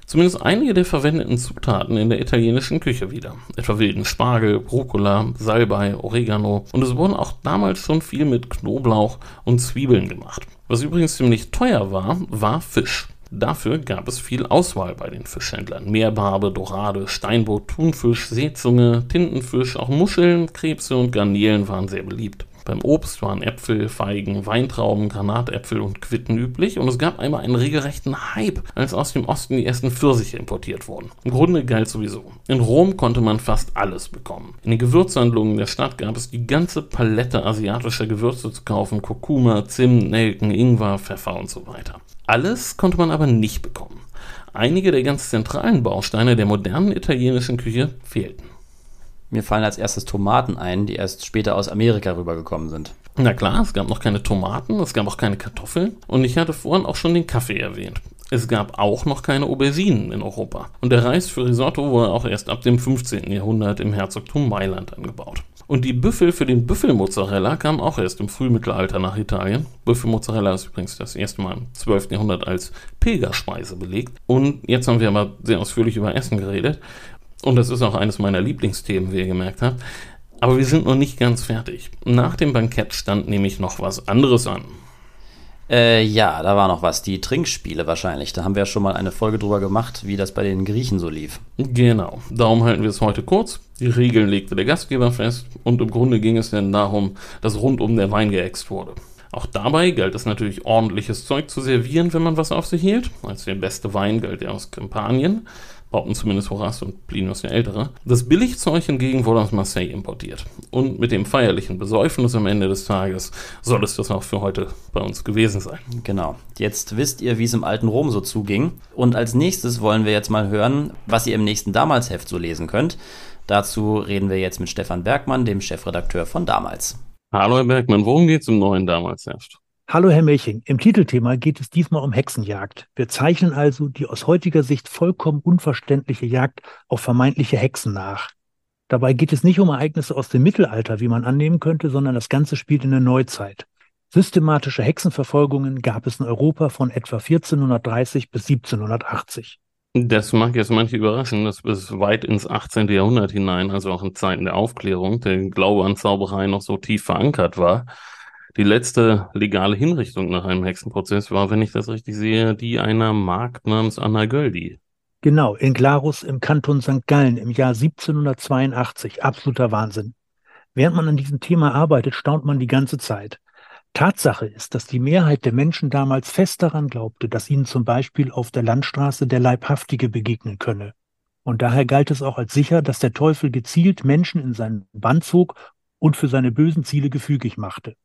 S2: zumindest einige der verwendeten Zutaten in der italienischen Küche wieder. Etwa wilden Spargel, Rucola, Salbei, Oregano und es wurden auch damals schon viel mit Knoblauch und Zwiebeln gemacht. Was übrigens ziemlich teuer war, war Fisch. Dafür gab es viel Auswahl bei den Fischhändlern. Meerbarbe, Dorade, Steinbutt, Thunfisch, Seezunge, Tintenfisch, auch Muscheln, Krebse und Garnelen waren sehr beliebt. Beim Obst waren Äpfel, Feigen, Weintrauben, Granatäpfel und Quitten üblich und es gab einmal einen regelrechten Hype, als aus dem Osten die ersten Pfirsiche importiert wurden. Im Grunde galt sowieso. In Rom konnte man fast alles bekommen. In den Gewürzhandlungen der Stadt gab es die ganze Palette asiatischer Gewürze zu kaufen: Kurkuma, Zimt, Nelken, Ingwer, Pfeffer und so weiter. Alles konnte man aber nicht bekommen. Einige der ganz zentralen Bausteine der modernen italienischen Küche fehlten.
S3: Mir fallen als erstes Tomaten ein, die erst später aus Amerika rübergekommen sind.
S2: Na klar, es gab noch keine Tomaten, es gab auch keine Kartoffeln und ich hatte vorhin auch schon den Kaffee erwähnt. Es gab auch noch keine Auberginen in Europa. Und der Reis für Risotto wurde auch erst ab dem 15. Jahrhundert im Herzogtum Mailand angebaut. Und die Büffel für den Büffelmozzarella kamen auch erst im Frühmittelalter nach Italien. Büffelmozzarella ist übrigens das erste Mal im 12. Jahrhundert als Pilgerspeise belegt. Und jetzt haben wir aber sehr ausführlich über Essen geredet. Und das ist auch eines meiner Lieblingsthemen, wie ihr gemerkt habt. Aber wir sind noch nicht ganz fertig. Nach dem Bankett stand nämlich noch was anderes an.
S3: Äh, ja, da war noch was. Die Trinkspiele wahrscheinlich. Da haben wir ja schon mal eine Folge drüber gemacht, wie das bei den Griechen so lief.
S2: Genau. Darum halten wir es heute kurz. Die Regeln legte der Gastgeber fest. Und im Grunde ging es dann darum, dass rundum der Wein geäxt wurde. Auch dabei galt es natürlich ordentliches Zeug zu servieren, wenn man was auf sich hielt. Als der beste Wein galt er aus Kampanien behaupten zumindest Horace und Plinius der Ältere. Das Billigzeug hingegen wurde aus Marseille importiert. Und mit dem feierlichen Besäufnis am Ende des Tages soll es das auch für heute bei uns gewesen sein.
S3: Genau. Jetzt wisst ihr, wie es im alten Rom so zuging. Und als nächstes wollen wir jetzt mal hören, was ihr im nächsten Damalsheft so lesen könnt. Dazu reden wir jetzt mit Stefan Bergmann, dem Chefredakteur von Damals.
S2: Hallo Herr Bergmann, worum geht es im neuen Damalsheft?
S4: Hallo Herr Melching, im Titelthema geht es diesmal um Hexenjagd. Wir zeichnen also die aus heutiger Sicht vollkommen unverständliche Jagd auf vermeintliche Hexen nach. Dabei geht es nicht um Ereignisse aus dem Mittelalter, wie man annehmen könnte, sondern das Ganze spielt in der Neuzeit. Systematische Hexenverfolgungen gab es in Europa von etwa 1430 bis 1780.
S2: Das mag jetzt manche überraschen, dass bis weit ins 18. Jahrhundert hinein, also auch in Zeiten der Aufklärung, der Glaube an Zauberei noch so tief verankert war. Die letzte legale Hinrichtung nach einem Hexenprozess war, wenn ich das richtig sehe, die einer Magd namens Anna Göldi.
S4: Genau, in Glarus im Kanton St. Gallen im Jahr 1782. Absoluter Wahnsinn. Während man an diesem Thema arbeitet, staunt man die ganze Zeit. Tatsache ist, dass die Mehrheit der Menschen damals fest daran glaubte, dass ihnen zum Beispiel auf der Landstraße der Leibhaftige begegnen könne. Und daher galt es auch als sicher, dass der Teufel gezielt Menschen in seinen Bann zog und für seine bösen Ziele gefügig machte.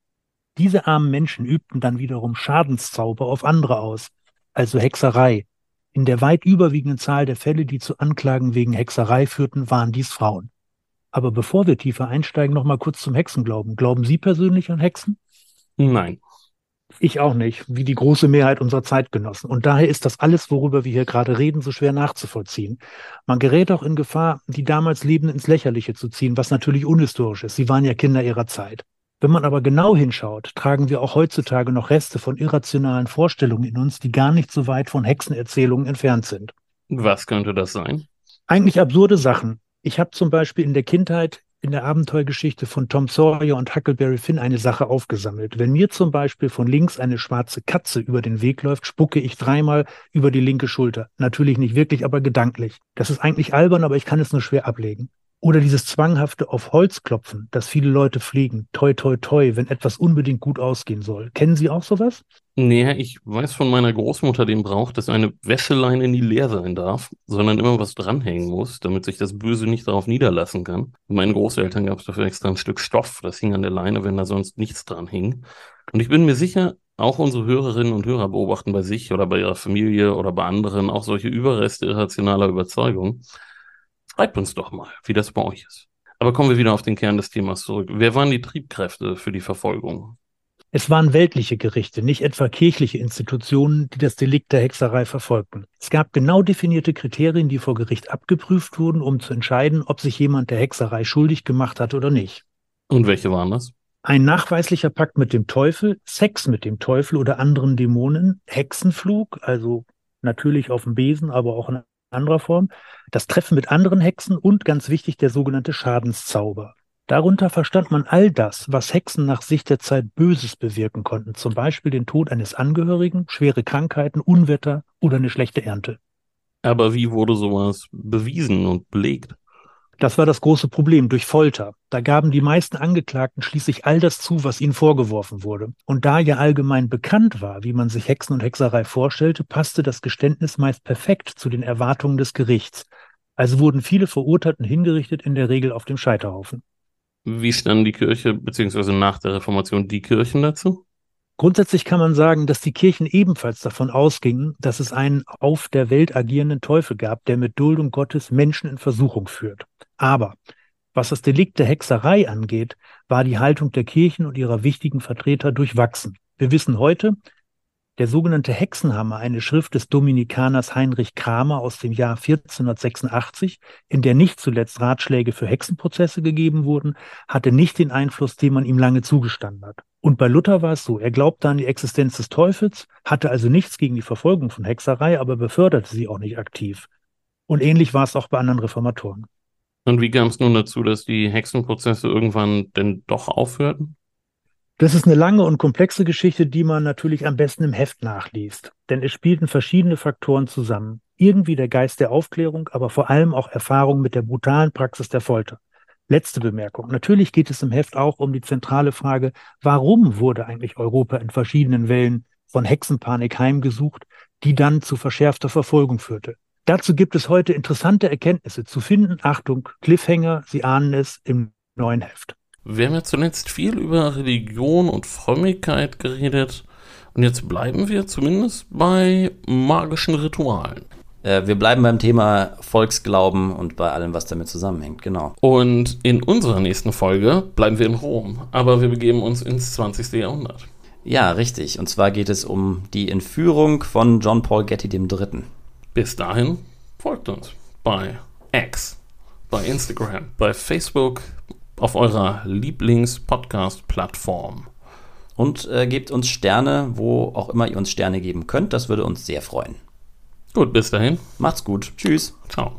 S4: Diese armen Menschen übten dann wiederum Schadenszauber auf andere aus, also Hexerei. In der weit überwiegenden Zahl der Fälle, die zu Anklagen wegen Hexerei führten, waren dies Frauen. Aber bevor wir tiefer einsteigen, noch mal kurz zum Hexenglauben. Glauben Sie persönlich an Hexen?
S2: Nein.
S4: Ich auch nicht, wie die große Mehrheit unserer Zeitgenossen. Und daher ist das alles, worüber wir hier gerade reden, so schwer nachzuvollziehen. Man gerät auch in Gefahr, die damals Lebenden ins Lächerliche zu ziehen, was natürlich unhistorisch ist. Sie waren ja Kinder ihrer Zeit. Wenn man aber genau hinschaut, tragen wir auch heutzutage noch Reste von irrationalen Vorstellungen in uns, die gar nicht so weit von Hexenerzählungen entfernt sind.
S2: Was könnte das sein?
S4: Eigentlich absurde Sachen. Ich habe zum Beispiel in der Kindheit in der Abenteuergeschichte von Tom Sawyer und Huckleberry Finn eine Sache aufgesammelt. Wenn mir zum Beispiel von links eine schwarze Katze über den Weg läuft, spucke ich dreimal über die linke Schulter. Natürlich nicht wirklich, aber gedanklich. Das ist eigentlich albern, aber ich kann es nur schwer ablegen. Oder dieses zwanghafte auf Holz klopfen, das viele Leute pflegen. Toi, toi, toi, wenn etwas unbedingt gut ausgehen soll. Kennen Sie auch sowas?
S2: Nee, ich weiß von meiner Großmutter den Brauch, dass eine Wäscheleine nie leer sein darf, sondern immer was dranhängen muss, damit sich das Böse nicht darauf niederlassen kann. Meinen Großeltern gab es dafür extra ein Stück Stoff, das hing an der Leine, wenn da sonst nichts dran hing. Und ich bin mir sicher, auch unsere Hörerinnen und Hörer beobachten bei sich oder bei ihrer Familie oder bei anderen auch solche Überreste irrationaler Überzeugung. Schreibt uns doch mal, wie das bei euch ist. Aber kommen wir wieder auf den Kern des Themas zurück. Wer waren die Triebkräfte für die Verfolgung?
S4: Es waren weltliche Gerichte, nicht etwa kirchliche Institutionen, die das Delikt der Hexerei verfolgten. Es gab genau definierte Kriterien, die vor Gericht abgeprüft wurden, um zu entscheiden, ob sich jemand der Hexerei schuldig gemacht hat oder nicht.
S2: Und welche waren das?
S4: Ein nachweislicher Pakt mit dem Teufel, Sex mit dem Teufel oder anderen Dämonen, Hexenflug, also natürlich auf dem Besen, aber auch in anderer Form, das Treffen mit anderen Hexen und ganz wichtig der sogenannte Schadenszauber. Darunter verstand man all das, was Hexen nach Sicht der Zeit Böses bewirken konnten, zum Beispiel den Tod eines Angehörigen, schwere Krankheiten, Unwetter oder eine schlechte Ernte.
S2: Aber wie wurde sowas bewiesen und belegt?
S4: Das war das große Problem durch Folter. Da gaben die meisten Angeklagten schließlich all das zu, was ihnen vorgeworfen wurde. Und da ja allgemein bekannt war, wie man sich Hexen und Hexerei vorstellte, passte das Geständnis meist perfekt zu den Erwartungen des Gerichts. Also wurden viele Verurteilten hingerichtet, in der Regel auf dem Scheiterhaufen.
S2: Wie standen die Kirche bzw. nach der Reformation die Kirchen dazu?
S4: Grundsätzlich kann man sagen, dass die Kirchen ebenfalls davon ausgingen, dass es einen auf der Welt agierenden Teufel gab, der mit Duldung Gottes Menschen in Versuchung führt. Aber was das Delikt der Hexerei angeht, war die Haltung der Kirchen und ihrer wichtigen Vertreter durchwachsen. Wir wissen heute, der sogenannte Hexenhammer, eine Schrift des Dominikaners Heinrich Kramer aus dem Jahr 1486, in der nicht zuletzt Ratschläge für Hexenprozesse gegeben wurden, hatte nicht den Einfluss, den man ihm lange zugestanden hat. Und bei Luther war es so, er glaubte an die Existenz des Teufels, hatte also nichts gegen die Verfolgung von Hexerei, aber beförderte sie auch nicht aktiv. Und ähnlich war es auch bei anderen Reformatoren.
S2: Und wie kam es nun dazu, dass die Hexenprozesse irgendwann denn doch aufhörten?
S4: Das ist eine lange und komplexe Geschichte, die man natürlich am besten im Heft nachliest. Denn es spielten verschiedene Faktoren zusammen. Irgendwie der Geist der Aufklärung, aber vor allem auch Erfahrung mit der brutalen Praxis der Folter. Letzte Bemerkung. Natürlich geht es im Heft auch um die zentrale Frage, warum wurde eigentlich Europa in verschiedenen Wellen von Hexenpanik heimgesucht, die dann zu verschärfter Verfolgung führte. Dazu gibt es heute interessante Erkenntnisse zu finden. Achtung, Cliffhanger, Sie ahnen es im neuen Heft.
S2: Wir haben ja zuletzt viel über Religion und Frömmigkeit geredet. Und jetzt bleiben wir zumindest bei magischen Ritualen.
S3: Äh, wir bleiben beim Thema Volksglauben und bei allem, was damit zusammenhängt, genau.
S2: Und in unserer nächsten Folge bleiben wir in Rom, aber wir begeben uns ins 20. Jahrhundert.
S3: Ja, richtig. Und zwar geht es um die Entführung von John Paul Getty III.
S2: Bis dahin folgt uns bei X, bei Instagram, bei Facebook, auf eurer Lieblings-Podcast-Plattform.
S3: Und äh, gebt uns Sterne, wo auch immer ihr uns Sterne geben könnt. Das würde uns sehr freuen.
S2: Gut, bis dahin.
S3: Macht's gut. Tschüss.
S2: Ciao.